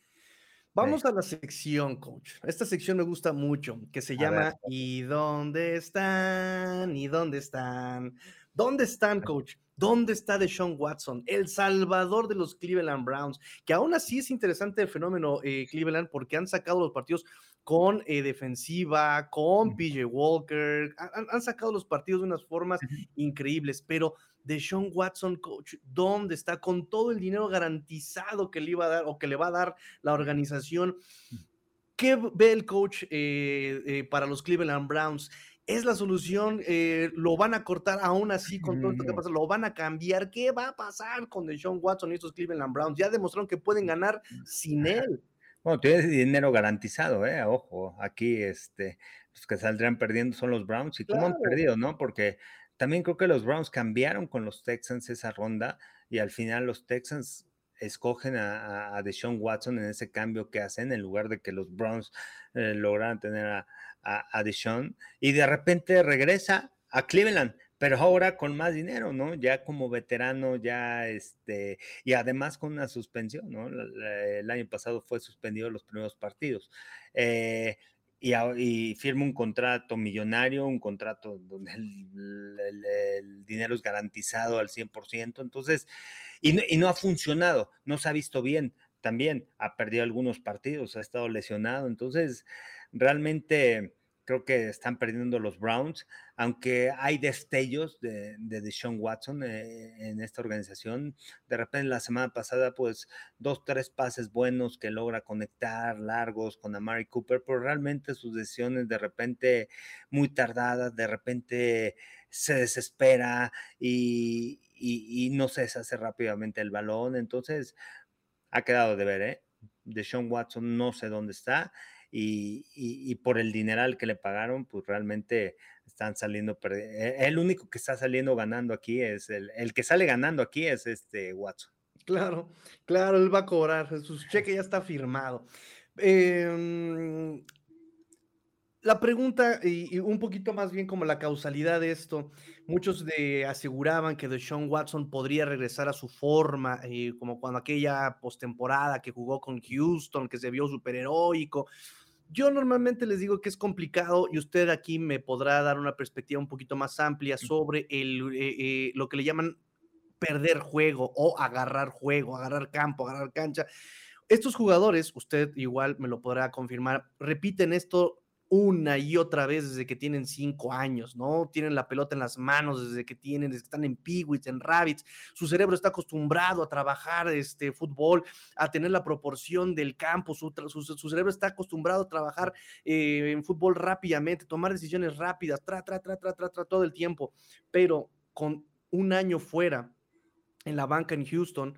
Vamos a la sección, coach. Esta sección me gusta mucho, que se llama ¿Y dónde están? ¿Y dónde están? ¿Dónde están, coach? ¿Dónde está Deshaun Watson, el salvador de los Cleveland Browns? Que aún así es interesante el fenómeno eh, Cleveland porque han sacado los partidos con eh, defensiva, con PJ Walker, han, sacado los partidos de unas formas increíbles, pero Deshaun Watson, coach, ¿dónde está? Con todo el dinero garantizado que le iba a dar o que le va a dar la organización. ¿Qué ve el coach eh, para los Cleveland Browns? es la solución, eh, lo van a cortar aún así con todo esto que pasa, lo van a cambiar. ¿Qué va a pasar con Deshaun Watson y estos Cleveland Browns? Ya demostraron que pueden ganar sin él. Bueno, tiene dinero garantizado, ¿eh? Ojo, aquí este, los que saldrán perdiendo son los Browns. ¿Y cómo han perdido, no? Porque también creo que los Browns cambiaron con los Texans esa ronda y al final los Texans escogen a, a Deshaun Watson en ese cambio que hacen en lugar de que los Browns eh, lograran tener a, a, Deshaun y de repente regresa a Cleveland, pero ahora con más dinero, ¿no? Ya como veterano, ya este, y además con una suspensión, ¿no? El año pasado fue suspendido los primeros partidos. Eh, y, firma un contrato millonario, un contrato donde el, dinero es garantizado al 100%, entonces, y y no ha funcionado, no se ha visto bien también, ha perdido algunos partidos, ha estado lesionado, entonces, realmente creo que están perdiendo los Browns, aunque hay destellos de, de Deshaun Watson eh, en esta organización. De repente la semana pasada, pues dos, tres pases buenos que logra conectar, largos con Amari Cooper, pero realmente sus decisiones de repente muy tardadas, de repente se desespera y, y, no se deshace rápidamente el balón. Entonces, ha quedado de ver, ¿eh? Deshaun Watson no sé dónde está y, por el dineral que le pagaron, pues realmente están saliendo e, El único que está saliendo ganando aquí es el, el que sale ganando aquí es este Watson. Claro, claro, él va a cobrar, su cheque ya está firmado. Em, la pregunta, y, un poquito más bien como la causalidad de esto, muchos de, aseguraban que Deshaun Watson podría regresar a su forma, eh, como cuando aquella postemporada que jugó con Houston, que se vio superheroico. Yo normalmente les digo que es complicado y usted aquí me podrá dar una perspectiva un poquito más amplia sobre el, eh, eh, lo que le llaman perder juego o agarrar juego, agarrar campo, agarrar cancha. Estos jugadores, usted igual me lo podrá confirmar, repiten esto una y otra vez desde que tienen cinco años, ¿no? Tienen la pelota en las manos desde que tienen, desde que están en Peewits, en Rabbits. Su cerebro está acostumbrado a trabajar este fútbol, a tener la proporción del campo. Su, cerebro está acostumbrado a trabajar eh, en fútbol rápidamente, tomar decisiones rápidas, tra, tra, tra, tra, tra, tra, todo el tiempo. Pero con un año fuera en la banca en Houston,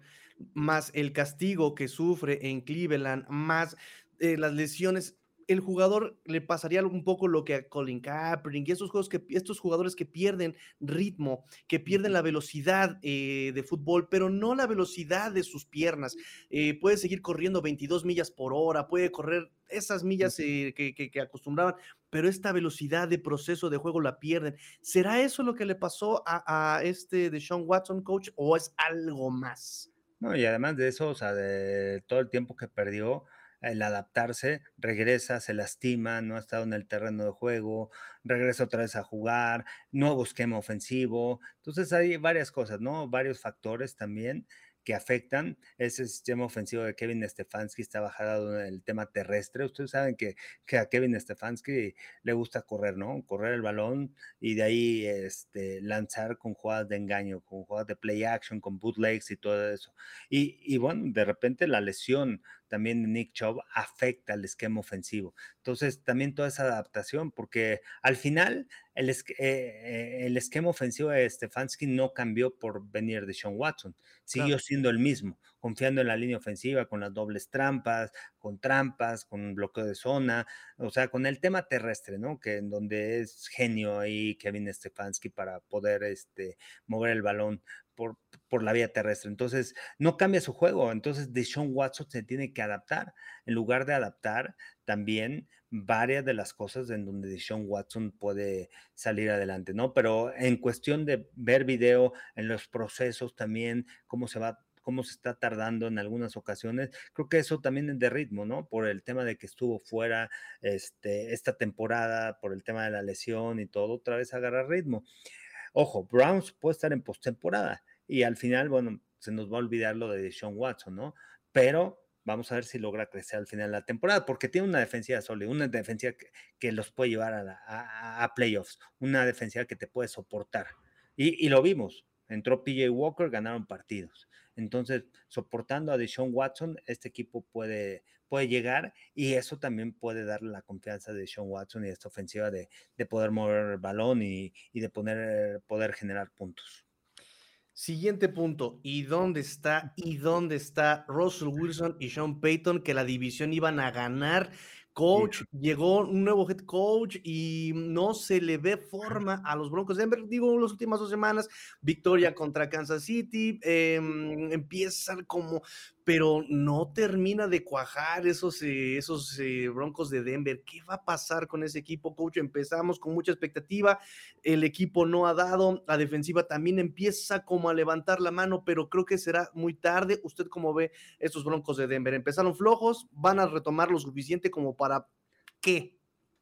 más el castigo que sufre en Cleveland, más eh, las lesiones el jugador le pasaría un poco lo que a Colin Kaepernick y estos, juegos que, estos jugadores que pierden ritmo, que pierden la velocidad eh, de fútbol, pero no la velocidad de sus piernas. Eh, puede seguir corriendo 22 millas por hora, puede correr esas millas eh, que, acostumbraban, pero esta velocidad de proceso de juego la pierden. ¿Será eso lo que le pasó a, a este de Sean Watson, coach, o es algo más? No, y además de eso, o sea, de todo el tiempo que perdió, el adaptarse, regresa, se lastima, no ha estado en el terreno de juego, regresa otra vez a jugar, nuevo esquema ofensivo. Entonces hay varias cosas, ¿no? Varios factores también que afectan ese sistema ofensivo de Kevin Stefanski está bajado en el tema terrestre. Ustedes saben que, que, a Kevin Stefanski le gusta correr, ¿no? Correr el balón y de ahí este, lanzar con jugadas de engaño, con jugadas de play action, con bootlegs y todo eso. Y, y bueno, de repente la lesión también de Nick Chubb afecta al esquema ofensivo. Entonces, también toda esa adaptación, porque al final el, eh, el esquema ofensivo de Stefanski no cambió por venir de Sean Watson, siguió siendo el mismo, confiando en la línea ofensiva, con las dobles trampas, con trampas, con bloqueo de zona, o sea, con el tema terrestre, ¿no? Que en donde es genio ahí Kevin Stefanski para poder este, mover el balón por, por, la vía terrestre. Entonces, no cambia su juego. Entonces, Deshaun Watson se tiene que adaptar. En lugar de adaptar, también varias de las cosas en donde Deshaun Watson puede salir adelante, ¿no? Pero en cuestión de ver video, en los procesos también, cómo se va cómo se está tardando en algunas ocasiones. Creo que eso también es de ritmo, ¿no? Por el tema de que estuvo fuera este, esta temporada, por el tema de la lesión y todo, otra vez agarra ritmo. Ojo, Browns puede estar en postemporada y al final, bueno, se nos va a olvidar lo de Sean Watson, ¿no? Pero vamos a ver si logra crecer al final de la temporada, porque tiene una defensiva sólida, una defensiva que, los puede llevar a, playoffs, una defensiva que te puede soportar. Y, lo vimos, entró PJ Walker, ganaron partidos. Entonces, soportando a Deshaun Watson, este equipo puede, puede llegar y eso también puede darle la confianza de Deshaun Watson y esta ofensiva de, poder mover el balón y, de poner, poder generar puntos. Siguiente punto. ¿Y dónde está? ¿Y dónde está Russell Wilson y Sean Payton que la división iban a ganar? Coach, llegó un nuevo head coach y no se le ve forma a los Broncos de Denver. Digo, las últimas dos semanas, victoria contra Kansas City, em, empiezan como pero no termina de cuajar esos, eh, esos eh, Broncos de Denver. ¿Qué va a pasar con ese equipo, coach? Empezamos con mucha expectativa, el equipo no ha dado, la defensiva también empieza como a levantar la mano, pero creo que será muy tarde. ¿Usted cómo ve estos Broncos de Denver? Empezaron flojos, van a retomar lo suficiente como para qué?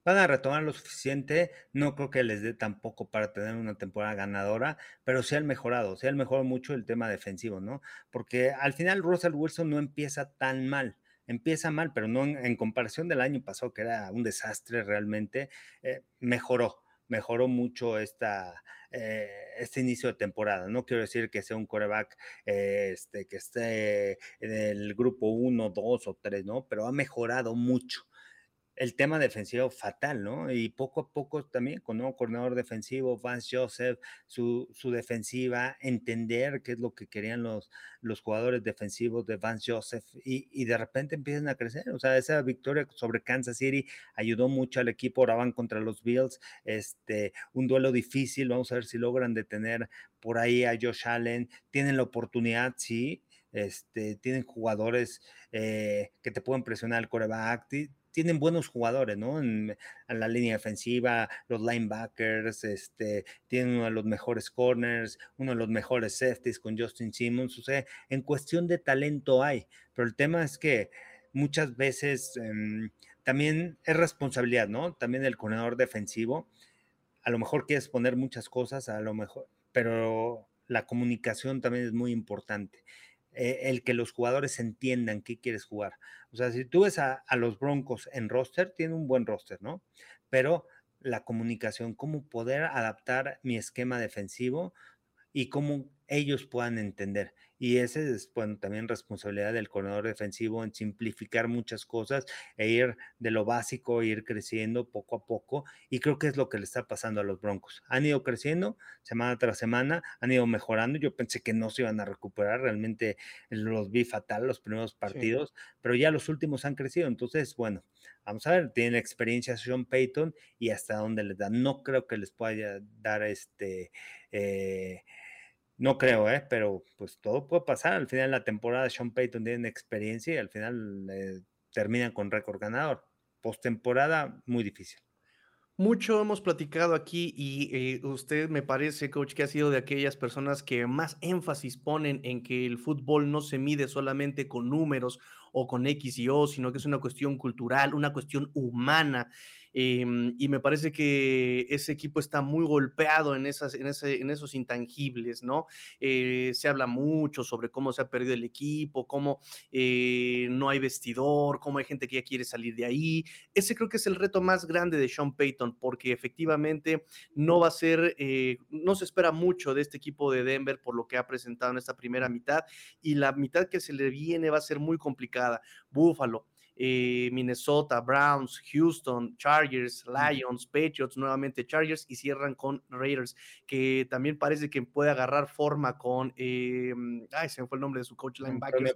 Van a retomar lo suficiente. No creo que les dé tampoco para tener una temporada ganadora, pero sí han mejorado, sí han mejorado mucho el tema defensivo, ¿no? Porque al final Russell Wilson no empieza tan mal. Empieza mal, pero no en, comparación del año pasado, que era un desastre realmente, eh, mejoró mejoró mucho esta, eh, este inicio de temporada. No quiero decir que sea un coreback eh, este, que esté en el grupo 1, 2 o 3, ¿no? Pero ha mejorado mucho el tema defensivo fatal, ¿no? Y poco a poco también con nuevo coordinador defensivo, Vance Joseph, su, su, defensiva, entender qué es lo que querían los, los jugadores defensivos de Vance Joseph y, y, de repente empiezan a crecer. O sea, esa victoria sobre Kansas City ayudó mucho al equipo, ahora van contra los Bills, este, un duelo difícil, vamos a ver si logran detener por ahí a Josh Allen, tienen la oportunidad, sí, este, tienen jugadores eh, que te pueden presionar el coreback, tienen buenos jugadores, ¿no? En, la línea defensiva, los linebackers, este, tienen uno de los mejores corners, uno de los mejores safeties con Justin Simmons, o sea, en cuestión de talento hay, pero el tema es que muchas veces em, también es responsabilidad, ¿no? También el corredor defensivo, a lo mejor quieres poner muchas cosas, a lo mejor, pero la comunicación también es muy importante. Eh, el que los jugadores entiendan qué quieres jugar. O sea, si tú ves a, los Broncos en roster, tiene un buen roster, ¿no? Pero la comunicación, cómo poder adaptar mi esquema defensivo y cómo ellos puedan entender. Y ese es bueno, también responsabilidad del coordinador defensivo en simplificar muchas cosas e ir de lo básico, ir creciendo poco a poco. Y creo que es lo que le está pasando a los Broncos. Han ido creciendo semana tras semana, han ido mejorando. Yo pensé que no se iban a recuperar, realmente los vi fatal los primeros partidos, pero ya los últimos han crecido. Entonces, bueno, vamos a ver, tienen experiencia Sean Payton y hasta dónde les da. No creo que les pueda dar este... Eh, no creo, ¿eh? pero pues todo puede pasar. Al final de la temporada Sean Payton tiene experiencia y al final eh, terminan con récord ganador. Postemporada, muy difícil. Mucho hemos platicado aquí y eh, usted me parece, coach, que ha sido de aquellas personas que más énfasis ponen en que el fútbol no se mide solamente con números o con X y O, sino que es una cuestión cultural, una cuestión humana. Em, y me parece que ese equipo está muy golpeado en, esas, en, esos intangibles, ¿no? Eh, se habla mucho sobre cómo se ha perdido el equipo, cómo eh, no hay vestidor, cómo hay gente que ya quiere salir de ahí. Ese creo que es el reto más grande de Sean Payton, porque efectivamente no va a ser, eh, no se espera mucho de este equipo de Denver por lo que ha presentado en esta primera mitad, y la mitad que se le viene va a ser muy complicada. Buffalo, eh, Minnesota, Browns, Houston, Chargers, Lions, Patriots, nuevamente Chargers y cierran con Raiders, que también parece que puede agarrar forma con, eh, ay, se me fue el nombre de su coach linebacker.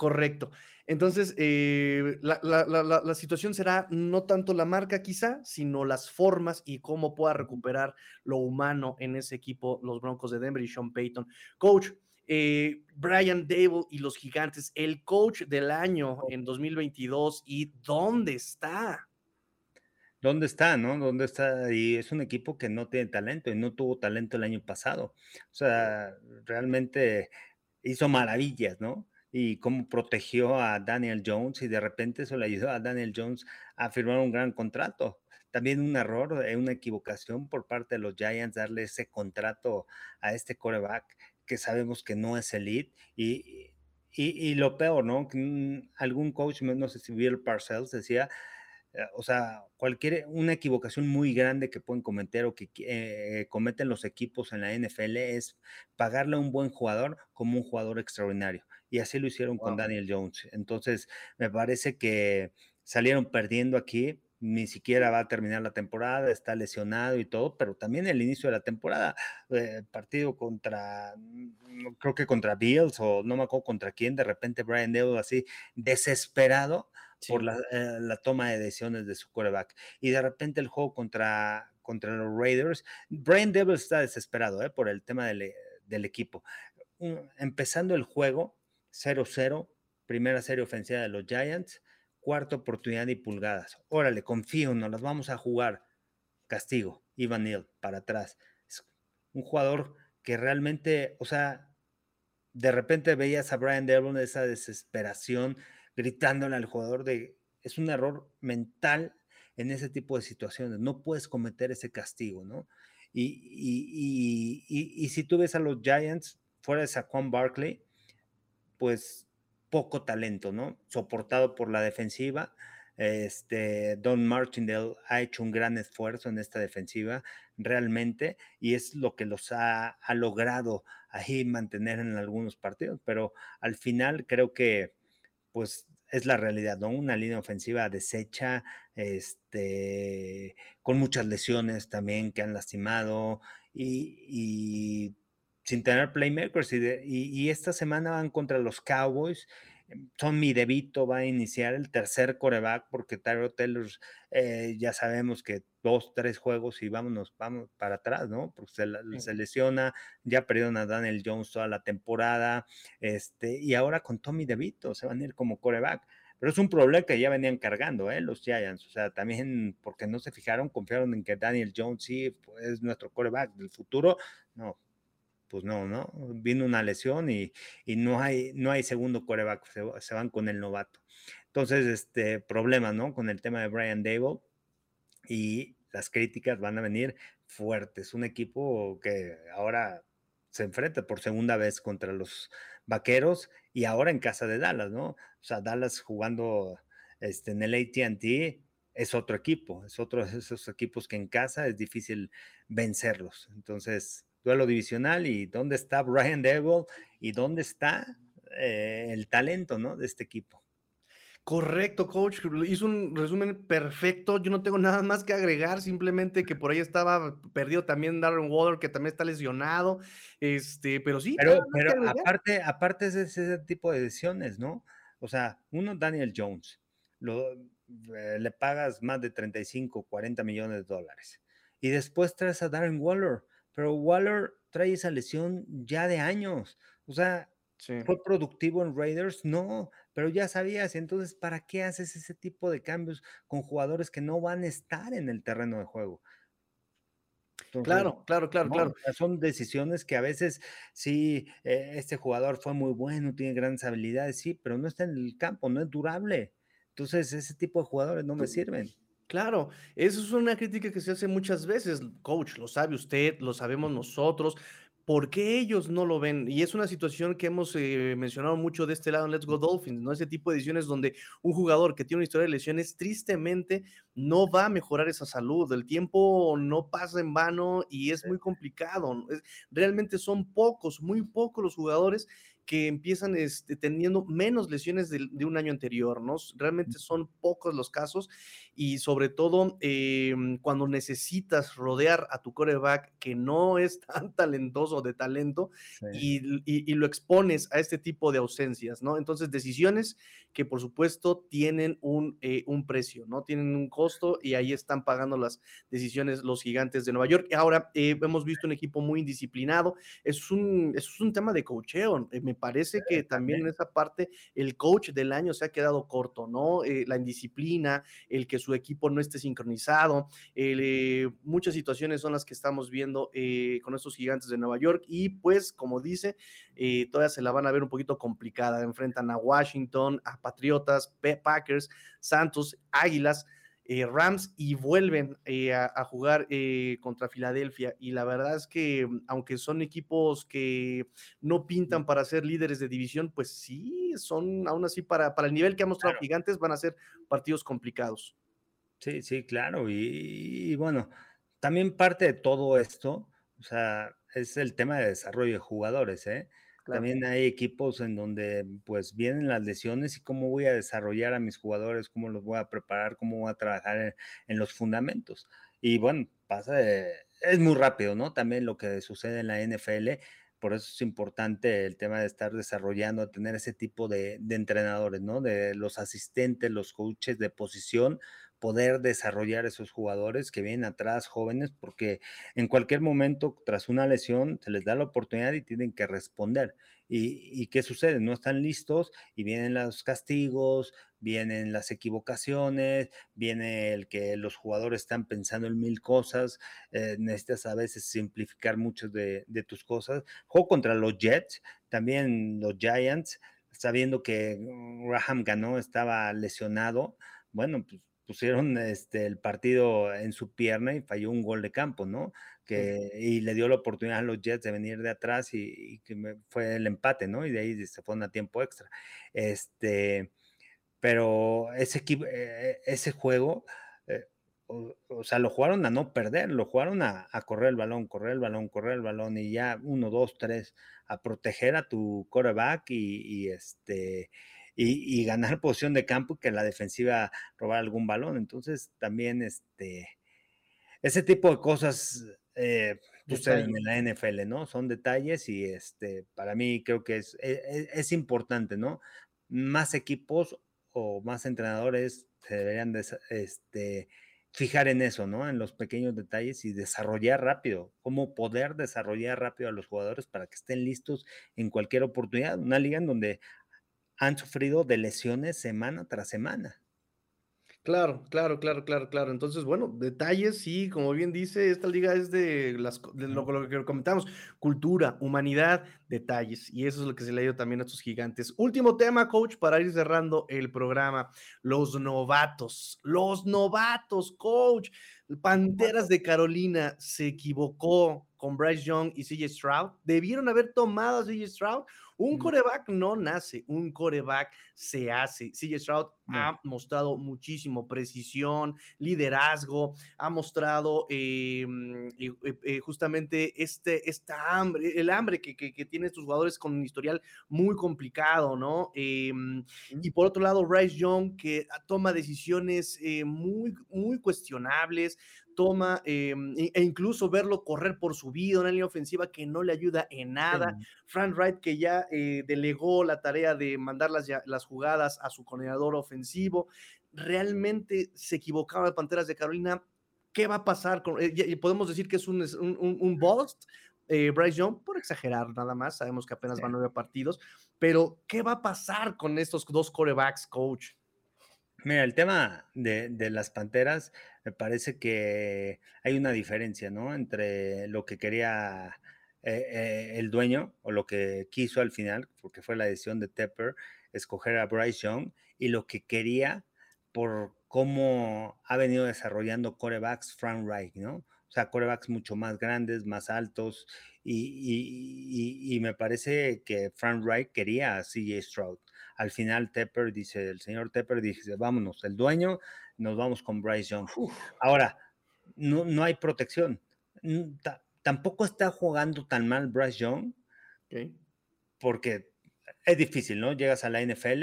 Correcto. Entonces, eh, la, la, situación será no tanto la marca quizá, sino las formas y cómo pueda recuperar lo humano en ese equipo los Broncos de Denver y Sean Payton. Coach, eh, Brian Dable y los gigantes, el coach del año en 2022, ¿y dónde está? ¿Dónde está, no? ¿Dónde está? Y es un equipo que no tiene talento y no tuvo talento el año pasado. O sea, realmente hizo maravillas, ¿no? Y cómo protegió a Daniel Jones y de repente eso le ayudó a Daniel Jones a firmar un gran contrato. También un error, eh, una equivocación por parte de los Giants darle ese contrato a este coreback que sabemos que no es elite. Y, y, lo peor, ¿no? algún coach, no sé si Bill Parcells decía, eh, o sea, cualquier, una equivocación muy grande que pueden cometer o que eh, cometen los equipos en la NFL es pagarle a un buen jugador como un jugador extraordinario. Y así lo hicieron con Daniel Jones. Entonces, me parece que salieron perdiendo aquí ni siquiera va a terminar la temporada, está lesionado y todo, pero también el inicio de la temporada, eh, partido contra, mm, creo que contra Bills o no me acuerdo contra quién, de repente Brian Debo así desesperado por eh, la, toma de decisiones de su quarterback. Y de repente el juego contra, contra los Raiders, Brian Debo está desesperado eh, por el tema del, del equipo. empezando el juego 0-0, primera serie ofensiva de los Giants cuarta oportunidad y pulgadas. Órale, confío, no las vamos a jugar. Castigo, Ivan Neal, para atrás. Es un jugador que realmente, o sea, de repente veías a Brian Devon esa desesperación, gritándole al jugador de, es un error mental en ese tipo de situaciones, no puedes cometer ese castigo, ¿no? Y, y, y, y si tú ves a los Giants fuera de Saquon Barkley, pues poco talento, ¿no? Soportado por la defensiva. Este, Don Martindale ha hecho un gran esfuerzo en esta defensiva, realmente, y es lo que los ha, logrado ahí mantener en algunos partidos, pero al final creo que, pues, es la realidad, ¿no? Una línea ofensiva deshecha, este, con muchas lesiones también que han lastimado y sin tener playmakers. Y, esta semana van contra los Cowboys. Tommy DeVito va a iniciar el tercer coreback porque Tyro Taylor eh, ya sabemos que dos, tres juegos y vámonos, vamos para atrás, ¿no? Porque se, lesiona, ya perdieron a Daniel Jones toda la temporada, este, y ahora con Tommy DeVito se van a ir como coreback. Pero es un problema que ya venían cargando, ¿eh? Los Giants. O sea, también porque no se fijaron, confiaron en que Daniel Jones sí pues, es nuestro coreback del futuro. No, pues no, ¿no? Vino una lesión y, no, hay, no hay segundo coreback, se, van con el novato. Entonces, este problema, ¿no? Con el tema de Brian Dable y las críticas van a venir fuertes. Un equipo que ahora se enfrenta por segunda vez contra los vaqueros y ahora en casa de Dallas, ¿no? O sea, Dallas jugando este, en el ATT es otro equipo, es otro de esos equipos que en casa es difícil vencerlos. Entonces, duelo divisional y dónde está Brian Devil y dónde está eh, el talento ¿no? de este equipo. Correcto, coach. Hizo un resumen perfecto. Yo no tengo nada más que agregar, simplemente que por ahí estaba perdido también Darren Waller, que también está lesionado. Este, pero sí. Pero, pero aparte, aparte de ese tipo de decisiones, ¿no? O sea, uno, Daniel Jones, lo, eh, le pagas más de 35, 40 millones de dólares. Y después traes a Darren Waller pero Waller trae esa lesión ya de años. O sea, ¿fue productivo en Raiders? No, pero ya sabías. Entonces, ¿para qué haces ese tipo de cambios con jugadores que no van a estar en el terreno de juego? claro, claro, claro, claro. Son decisiones que a veces sí, eh, este jugador fue muy bueno, tiene grandes habilidades, sí, pero no está en el campo, no es durable. Entonces, ese tipo de jugadores no me sirven. Claro, eso es una crítica que se hace muchas veces, coach, lo sabe usted, lo sabemos nosotros, ¿por qué ellos no lo ven? Y es una situación que hemos eh, mencionado mucho de este lado en Let's Go Dolphins, ¿no? Ese tipo de decisiones donde un jugador que tiene una historia de lesiones tristemente no va a mejorar esa salud, el tiempo no pasa en vano y es muy complicado, realmente son pocos, muy pocos los jugadores que empiezan este, teniendo menos lesiones de, un año anterior, ¿no? Realmente son pocos los casos y sobre todo em, cuando necesitas rodear a tu coreback que no es tan talentoso de talento y, lo expones a este tipo de ausencias, ¿no? Entonces, decisiones que por supuesto tienen un, eh, un precio, ¿no? Tienen un costo y ahí están pagando las decisiones los gigantes de Nueva York. Ahora, eh, hemos visto un equipo muy indisciplinado, es un, es un tema de cocheo, eh, me parece que también en esa parte el coach del año se ha quedado corto, ¿no? la indisciplina, el que su equipo no esté sincronizado, muchas situaciones son las que estamos viendo con estos gigantes de Nueva York y pues, como dice, todavía se la van a ver un poquito complicada, enfrentan a Washington, a Patriotas, Packers, Santos, Águilas. Eh, Rams y vuelven eh, a, jugar eh, contra Filadelfia. Y la verdad es que, mm, aunque son equipos que no pintan para ser líderes de división, pues sí, son aún así para, para el nivel que ha mostrado Gigantes, van a ser partidos complicados. Sí, sí, claro. y bueno, también parte de todo esto, o sea, es el tema de desarrollo de jugadores, ¿eh? También hay equipos en donde pues vienen las lesiones y cómo voy a desarrollar a mis jugadores, cómo los voy a preparar, cómo voy a trabajar en, los fundamentos. Y bueno, pasa, es muy rápido, ¿no? También lo que sucede en la NFL, por eso es importante el tema de estar desarrollando, tener ese tipo de, de entrenadores, ¿no? De los asistentes, los coaches de posición, poder desarrollar esos jugadores que vienen atrás, jóvenes, porque en cualquier momento, tras una lesión, se les da la oportunidad y tienen que responder. ¿Y, qué sucede? No están listos y vienen los castigos, vienen las equivocaciones, viene el que los jugadores están pensando en mil cosas, eh, necesitas a veces simplificar muchas de, de tus cosas. Juego contra los Jets, también los Giants, sabiendo que Graham ganó, estaba lesionado, bueno, pues pusieron este, el partido en su pierna y falló un gol de campo, ¿no? Que, y le dio la oportunidad a los Jets de venir de atrás y, que fue el empate, ¿no? Y de ahí se fue a tiempo extra. Este, pero ese, equipo, eh, ese juego, eh, o, sea, lo jugaron a no perder, lo jugaron a, correr el balón, correr el balón, correr el balón y ya uno, dos, tres, a proteger a tu quarterback y, y este y, ganar posición de campo y que la defensiva robar algún balón. Entonces, también este, ese tipo de cosas eh, suceden en la NFL, ¿no? Son detalles y este, para mí creo que es, e, e, es, importante, ¿no? Más equipos o más entrenadores se deberían de, este, fijar en eso, ¿no? En los pequeños detalles y desarrollar rápido, cómo poder desarrollar rápido a los jugadores para que estén listos en cualquier oportunidad. Una liga en donde han sufrido de lesiones semana tras semana. Claro, claro, claro, claro, claro. Entonces, bueno, detalles, sí, como bien dice, esta liga es de, las, lo, que comentamos, cultura, humanidad, detalles, y eso es lo que se le ha ido también a estos gigantes. Último tema, coach, para ir cerrando el programa, los novatos, los novatos, coach. Panteras de Carolina se equivocó con Bryce Young y CJ Stroud. Debieron haber tomado a CJ Stroud un coreback no nace, un coreback se hace. CJ Stroud ha mostrado muchísimo precisión, liderazgo, ha mostrado em, eh, eh, justamente este, esta hambre, el hambre que, que, tienen estos jugadores con un historial muy complicado, ¿no? Em, y por otro lado, Bryce Young, que toma decisiones eh, muy, muy cuestionables, toma em, e, e incluso verlo correr por su vida, una línea ofensiva que no le ayuda en nada. Frank Wright que ya eh, delegó la tarea de mandar las, las jugadas a su coordinador ofensivo. Realmente se equivocaron las Panteras de Carolina. ¿Qué va a pasar? Con, eh, podemos decir que es un, un, un, bust, eh, Bryce Young, por exagerar nada más, sabemos que apenas van nueve partidos, pero ¿qué va a pasar con estos dos corebacks, coach? Mira, el tema de, las Panteras, me parece que hay una diferencia, ¿no? Entre lo que quería eh, eh, el dueño o lo que quiso al final, porque fue la decisión de Tepper, escoger a Bryce Young, y lo que quería por cómo ha venido desarrollando corebacks Frank Reich, ¿no? O sea, corebacks mucho más grandes, más altos, y, me parece que Frank Reich quería a CJ Stroud al final Tepper dice, el señor Tepper dice, vámonos, el dueño, nos vamos con Bryce Young. Ahora, no, no, hay protección. tampoco está jugando tan mal Bryce Young, porque es difícil, ¿no? Llegas a la NFL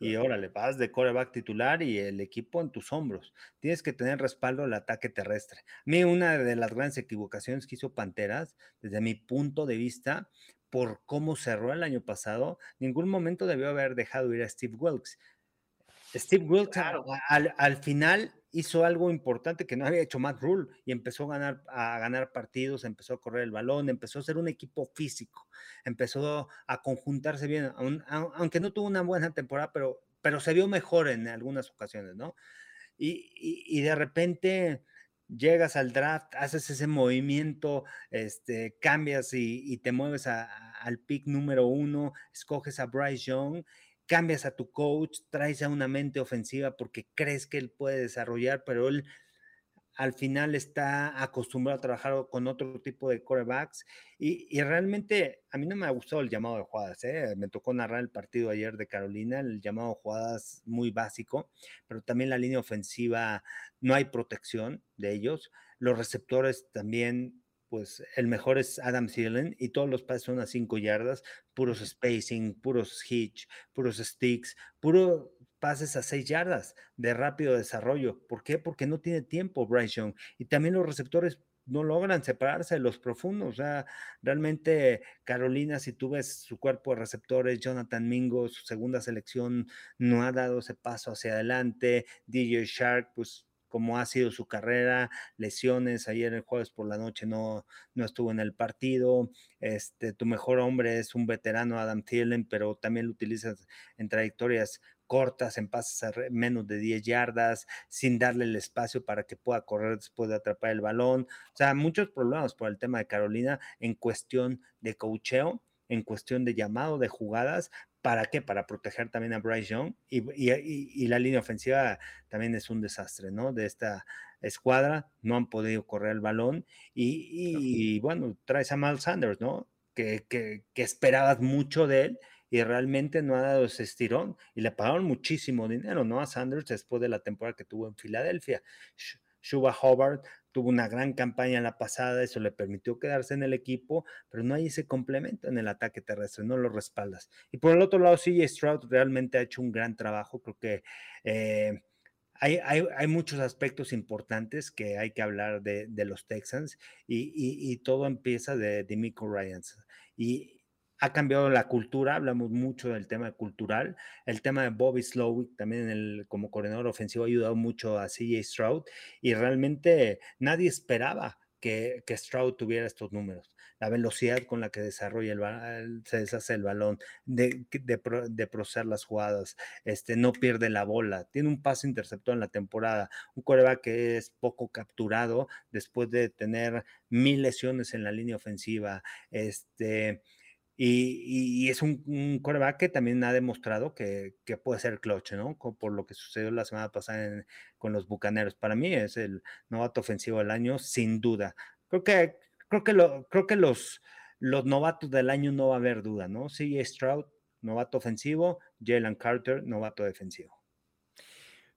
y órale, vas de coreback titular y el equipo en tus hombros. Tienes que tener respaldo al ataque terrestre. A mí una de las grandes equivocaciones que hizo Panteras, desde mi punto de vista, por cómo cerró el año pasado, ningún momento debió haber dejado ir a Steve Wilkes. Steve Wilkes al, al, final hizo algo importante que no había hecho Matt Rule y empezó a ganar, a ganar partidos, empezó a correr el balón, empezó a ser un equipo físico, empezó a conjuntarse bien, aunque no tuvo una buena temporada, pero, pero se vio mejor en algunas ocasiones, ¿no? Y, y, de repente llegas al draft, haces ese movimiento, este, cambias y, y te mueves a, al pick número uno, escoges a Bryce Young cambias a tu coach, traes a una mente ofensiva porque crees que él puede desarrollar, pero él al final está acostumbrado a trabajar con otro tipo de corebacks y, realmente a mí no me ha gustado el llamado de jugadas. ¿eh? Me tocó narrar el partido ayer de Carolina, el llamado de jugadas muy básico, pero también la línea ofensiva no hay protección de ellos. Los receptores también pues el mejor es Adam Thielen y todos los pases son a 5 yardas, puros spacing, puros hitch, puros sticks, puro pases a 6 yardas de rápido desarrollo. ¿Por qué? Porque no tiene tiempo Bryce Young. Y también los receptores no logran separarse de los profundos. O sea, realmente Carolina, si tú ves su cuerpo de receptores, Jonathan Mingo, su segunda selección, no ha dado ese paso hacia adelante. DJ Shark, pues como ha sido su carrera, lesiones, ayer el jueves por la noche no, no estuvo en el partido, este, tu mejor hombre es un veterano Adam Thielen, pero también lo utilizas en trayectorias cortas, en pases a menos de 10 yardas, sin darle el espacio para que pueda correr después de atrapar el balón. O sea, muchos problemas por el tema de Carolina en cuestión de cocheo, en cuestión de llamado de jugadas, ¿Para qué? Para proteger también a Bryce Young y, la línea ofensiva también es un desastre, ¿no? De esta escuadra, no han podido correr el balón y, bueno, traes a Miles Sanders, ¿no? Que, que, esperabas mucho de él y realmente no ha dado ese estirón y le pagaron muchísimo dinero, ¿no? A Sanders después de la temporada que tuvo en Filadelfia. Shuba Hobart tuvo una gran campaña en la pasada, eso le permitió quedarse en el equipo, pero no hay ese complemento en el ataque terrestre, no lo respaldas. Y por el otro lado, CJ Stroud realmente ha hecho un gran trabajo, creo que eh, hay, hay, muchos aspectos importantes que hay que hablar de, los Texans y, todo empieza de, de Miko Ryans. Y, ha cambiado la cultura, hablamos mucho del tema cultural, el tema de Bobby Slowick también el, como coordinador ofensivo ha ayudado mucho a CJ Stroud y realmente nadie esperaba que, que, Stroud tuviera estos números, la velocidad con la que desarrolla el, se deshace el balón, de, de, procesar las jugadas, este, no pierde la bola, tiene un pase interceptor en la temporada, un coreback que es poco capturado después de tener mil lesiones en la línea ofensiva, este, y, es un, coreback que también ha demostrado que, puede ser clutch, ¿no? Por lo que sucedió la semana pasada con los Bucaneros. Para mí es el novato ofensivo del año, sin duda. Creo que, creo que, los, los novatos del año no va a haber duda, ¿no? CJ Stroud, novato ofensivo, Jalen Carter, novato defensivo.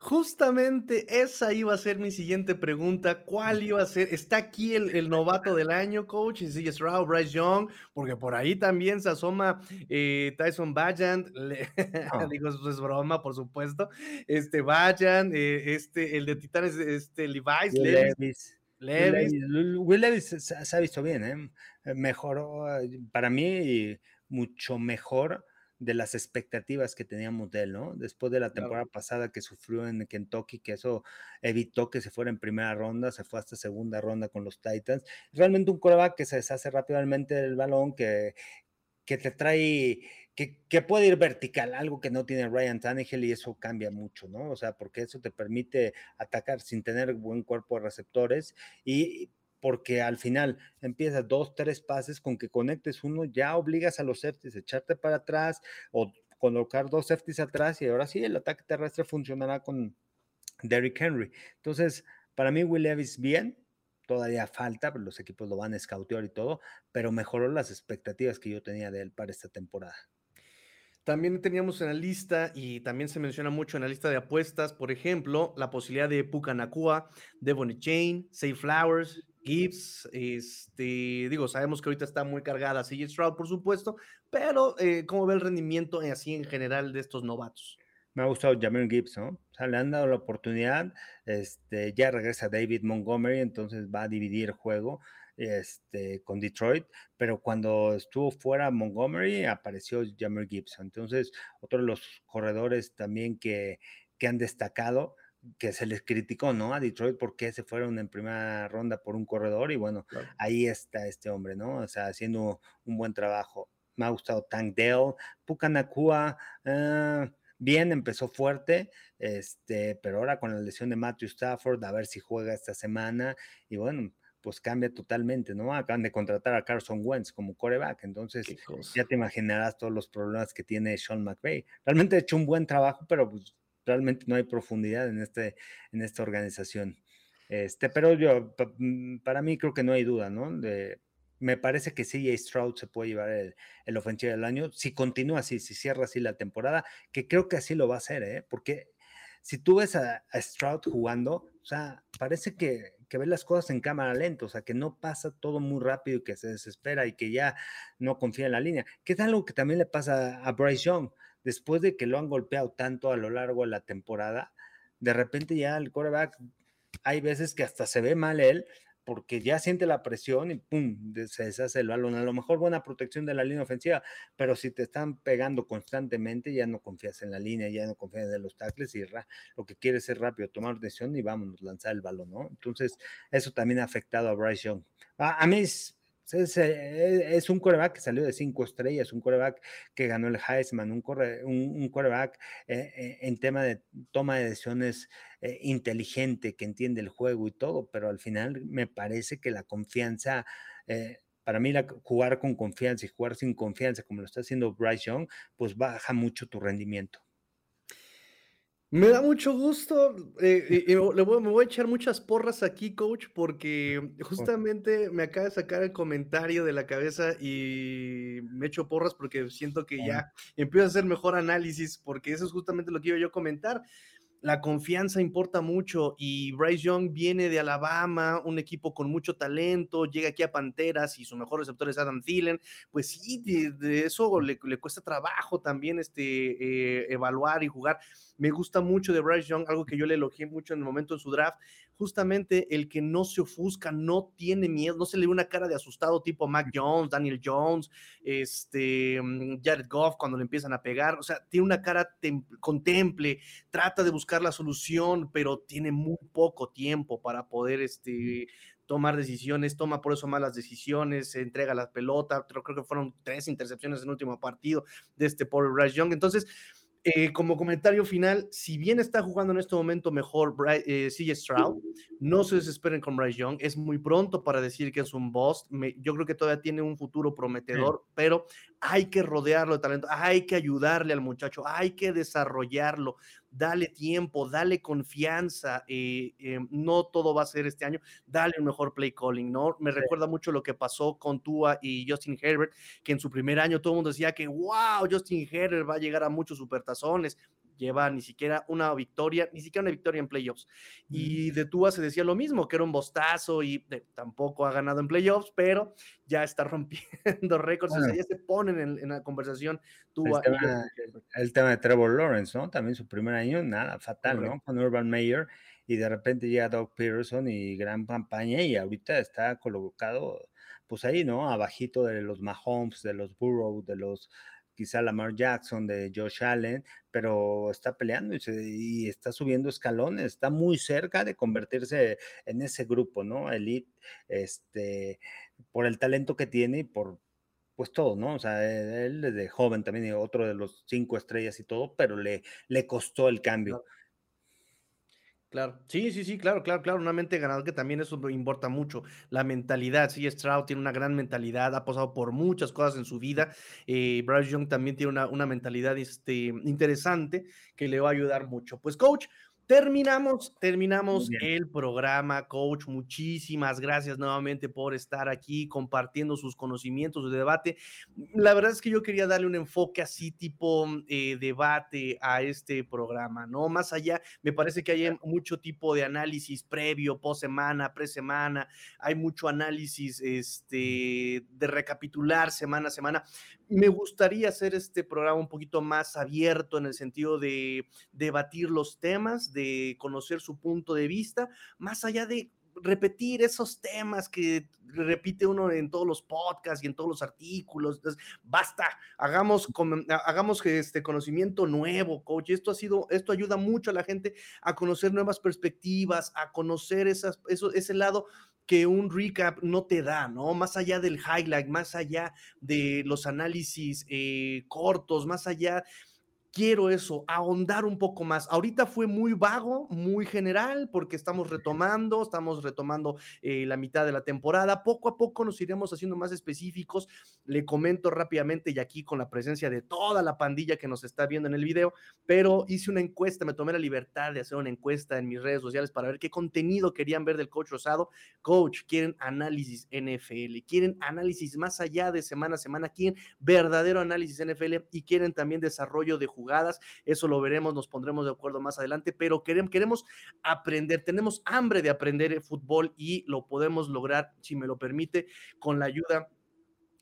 Justamente esa iba a ser mi siguiente pregunta. ¿Cuál iba a ser? ¿Está aquí el, novato del año, coach? ¿Sigue Stroud, Bryce Young? Porque por ahí también se asoma eh, Tyson Bajant. Ah. Digo, eso es broma, por supuesto. Este Bajant, eh, este, el de Titanes, este Levi's, Levis. Levis. Will Levis se, ha visto bien, ¿eh? Mejoró, para mí, mucho mejor de las expectativas que teníamos de él, ¿no? Después de la temporada pasada que sufrió en Kentucky, que eso evitó que se fuera en primera ronda, se fue hasta segunda ronda con los Titans. Realmente un coreback que se deshace rápidamente del balón, que, que te trae, que, que, puede ir vertical, algo que no tiene Ryan Tannehill y eso cambia mucho, ¿no? O sea, porque eso te permite atacar sin tener buen cuerpo de receptores y porque al final empiezas dos, tres pases con que conectes uno, ya obligas a los safeties a echarte para atrás o colocar dos safeties atrás y ahora sí el ataque terrestre funcionará con Derrick Henry. Entonces, para mí Will Levis bien, todavía falta, los equipos lo van a y todo, pero mejoró las expectativas que yo tenía de él para esta temporada. También teníamos en la lista, y también se menciona mucho en la lista de apuestas, por ejemplo, la posibilidad de Puka Nakua, Devon Chain, Say Flowers, Gibbs, este, digo, sabemos que ahorita está muy cargada CJ Stroud, por supuesto, pero eh, ¿cómo ve el rendimiento así en general de estos novatos? Me ha gustado Jamir Gibbs, ¿no? O sea, le han dado la oportunidad, este, ya regresa David Montgomery, entonces va a dividir el juego este, con Detroit, pero cuando estuvo fuera Montgomery apareció Jamir Gibbs, entonces otro de los corredores también que, que han destacado, que se les criticó, ¿no? A Detroit porque se fueron en primera ronda por un corredor y bueno, ahí está este hombre, ¿no? O sea, haciendo un buen trabajo. Me ha gustado Tank Dale, Pucanacua, ah, bien, empezó fuerte, este, pero ahora con la lesión de Matthew Stafford, a ver si juega esta semana y bueno, pues cambia totalmente, ¿no? Acaban de contratar a Carson Wentz como coreback, entonces ya te imaginarás todos los problemas que tiene Sean McVay. Realmente ha hecho un buen trabajo, pero pues realmente no hay profundidad en, este, en esta organización. Este, pero yo, mm, para mí creo que no hay duda, ¿no? Me parece que CJ Stroud se puede llevar el, el, ofensivo del año si continúa así, si cierra así la temporada, que creo que así lo va a hacer, ¿eh? Porque si tú ves a, Stroud jugando, o sea, parece que, que ve las cosas en cámara lenta, o sea, que no pasa todo muy rápido y que se desespera y que ya no confía en la línea, que es algo que también le pasa a Bryce Young después de que lo han golpeado tanto a lo largo de la temporada, de repente ya el quarterback, hay veces que hasta se ve mal él, porque ya siente la presión y pum, se deshace el balón. A lo mejor buena protección de la línea ofensiva, pero si te están pegando constantemente, ya no confías en la línea, ya no confías en los tackles y lo que quieres es rápido tomar decisión y vámonos, lanzar el balón, ¿no? Entonces, eso también ha afectado a Bryce Young. A, a mí es, un coreback que salió de cinco estrellas, un coreback que ganó el Heisman, un, un, coreback eh, eh, en tema de toma de decisiones inteligente, que entiende el juego y todo, pero al final me parece que la confianza, para mí jugar con confianza y jugar sin confianza, como lo está haciendo Bryce Young, pues baja mucho tu rendimiento. Me da mucho gusto. Eh, y, le voy, me voy a echar muchas porras aquí, coach, porque justamente me acaba de sacar el comentario de la cabeza y me echo porras porque siento que ya empiezo a hacer mejor análisis, porque eso es justamente lo que iba yo a comentar la confianza importa mucho y Bryce Young viene de Alabama, un equipo con mucho talento, llega aquí a Panteras y su mejor receptor es Adam Thielen, pues sí, de, eso le, cuesta trabajo también este, eh, evaluar y jugar. Me gusta mucho de Bryce Young, algo que yo le elogié mucho en el momento de su draft, justamente el que no se ofusca, no tiene miedo, no se le ve una cara de asustado tipo Mac Jones, Daniel Jones, este, mm, Jared Goff cuando le empiezan a pegar, o sea, tiene una cara contemple, trata de buscar la solución, pero tiene muy poco tiempo para poder este, tomar decisiones, toma por eso malas decisiones, entrega la pelota, creo, creo que fueron tres intercepciones en el último partido de este pobre Bryce Young, entonces eh, como comentario final, si bien está jugando en este momento mejor eh, CJ Stroud, no se desesperen con Bryce Young. Es muy pronto para decir que es un boss. yo creo que todavía tiene un futuro prometedor, pero hay que rodearlo de talento, hay que ayudarle al muchacho, hay que desarrollarlo dale tiempo, dale confianza, eh, eh, no todo va a ser este año, dale un mejor play calling, ¿no? Me recuerda mucho lo que pasó con Tua y Justin Herbert, que en su primer año todo el mundo decía que, wow, Justin Herbert va a llegar a muchos supertazones, lleva ni siquiera una victoria, ni siquiera una victoria en playoffs. Y de Tua se decía lo mismo, que era un bostazo y tampoco ha ganado en playoffs, pero ya está rompiendo récords, ya se ponen en, la conversación Tua. El tema, de Trevor Lawrence, ¿no? También su primer año, nada, fatal, ¿no? Con Urban Meyer y de repente llega Doug Peterson y gran campaña y ahorita está colocado pues ahí, ¿no? Abajito de los Mahomes, de los Burrow, de los quizá Lamar Jackson, de Josh Allen, pero está peleando y, está subiendo escalones, está muy cerca de convertirse en ese grupo, ¿no? Elite, este, por el talento que tiene y por, pues todo, ¿no? O sea, él desde joven también, otro de los cinco estrellas y todo, pero le, le costó el cambio. Sí, sí, sí, claro, claro, claro, una mente ganadora que también eso importa mucho, la mentalidad, sí, Stroud tiene una gran mentalidad, ha pasado por muchas cosas en su vida, eh, Bryce Young también tiene una, una mentalidad este, interesante que le va a ayudar mucho. Pues coach, Terminamos, terminamos el programa, coach. Muchísimas gracias nuevamente por estar aquí compartiendo sus conocimientos de debate. La verdad es que yo quería darle un enfoque así tipo eh, debate a este programa, ¿no? Más allá, me parece que hay mucho tipo de análisis previo, post semana, pre semana, hay mucho análisis este, de recapitular semana a semana. Me gustaría hacer este programa un poquito más abierto en el sentido de debatir los temas, de conocer su punto de vista, más allá de repetir esos temas que repite uno en todos los podcasts y en todos los artículos. Basta, hagamos, hagamos este conocimiento nuevo, coach. Esto ha sido, esto ayuda mucho a la gente a conocer nuevas perspectivas, a conocer ese lado que un recap no te da, ¿no? Más allá del highlight, más allá de los análisis eh, cortos, más allá quiero eso, ahondar un poco más. Ahorita fue muy vago, muy general, porque estamos retomando, estamos retomando eh, la mitad de la temporada. Poco a poco nos iremos haciendo más específicos. Le comento rápidamente y aquí con la presencia de toda la pandilla que nos está viendo en el video, pero hice una encuesta, me tomé la libertad de hacer una encuesta en mis redes sociales para ver qué contenido querían ver del coach Rosado. Coach, quieren análisis NFL, quieren análisis más allá de semana a semana, quieren verdadero análisis NFL y quieren también desarrollo de jugadas. Eso lo veremos, nos pondremos de acuerdo más adelante, pero queremos, queremos aprender, tenemos hambre de aprender fútbol y lo podemos lograr, si me lo permite, con la ayuda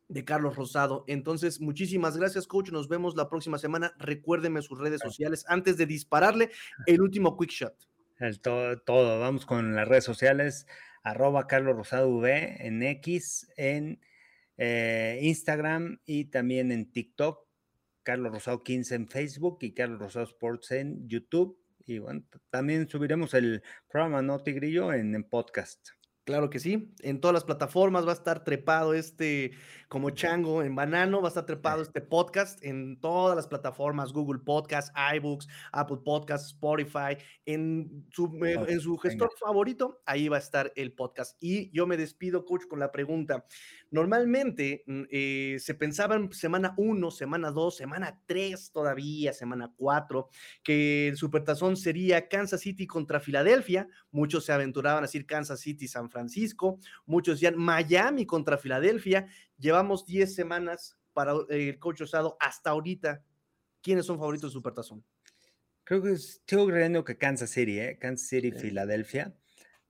de Carlos Rosado. Entonces, muchísimas gracias, coach. Nos vemos la próxima semana. Recuérdeme sus redes sociales antes de dispararle el último quick shot. El todo, todo. Vamos con las redes sociales. Arroba Carlos Rosado V en X, en eh, Instagram y también en TikTok. Carlos Rosado 15 en Facebook y Carlos Rosado Sports en YouTube. Y bueno, también subiremos el programa No Tigrillo en, en podcast. Claro que sí, en todas las plataformas va a estar trepado este como chango en banano, va a estar trepado este podcast en todas las plataformas, Google Podcast, iBooks, Apple Podcast, Spotify, en su, en su gestor favorito, ahí va a estar el podcast. Y yo me despido, coach, con la pregunta. Normalmente mm, eh, se pensaba en semana 1, semana 2, semana 3 todavía, semana 4, que el supertazón sería Kansas City contra Filadelfia. Muchos se aventuraban a decir Kansas City, San Francisco. Muchos decían Miami contra Filadelfia. Llevamos 10 semanas para eh, el coach Osado hasta ahorita. ¿Quiénes son favoritos de Supertazón? Creo que estoy creyendo que Kansas City, ¿eh? Kansas City, Filadelfia.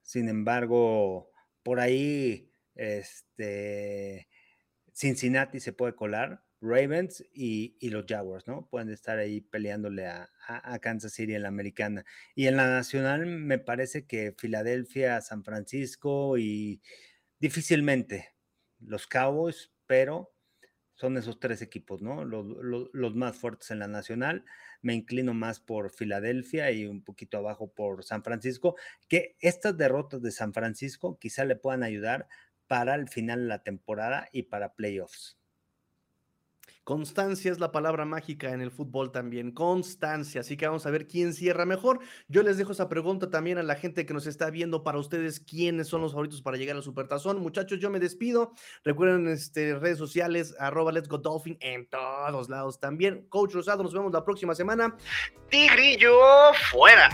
Sin embargo, por ahí este, Cincinnati se puede colar, Ravens y, los Jaguars, ¿no? Pueden estar ahí peleándole a, Kansas City en la americana. Y en la nacional me parece que Filadelfia, San Francisco y difícilmente los Cowboys, pero son esos tres equipos, ¿no? Los, más fuertes en la nacional. Me inclino más por Filadelfia y un poquito abajo por San Francisco, que estas derrotas de San Francisco quizá le puedan ayudar para el final de la temporada y para playoffs. Constancia es la palabra mágica en el fútbol también. Constancia. Así que vamos a ver quién cierra mejor. Yo les dejo esa pregunta también a la gente que nos está viendo para ustedes. ¿Quiénes son los favoritos para llegar al Supertazón? Muchachos, yo me despido. Recuerden este, redes sociales, arroba Let's Go Dolphin en todos lados también. Coach Rosado, nos vemos la próxima semana. Tigrillo fuera.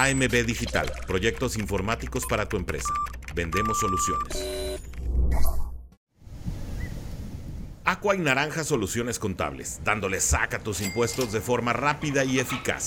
AMB Digital, proyectos informáticos para tu empresa. Vendemos soluciones. Aqua y Naranja Soluciones Contables, dándole saca a tus impuestos de forma rápida y eficaz.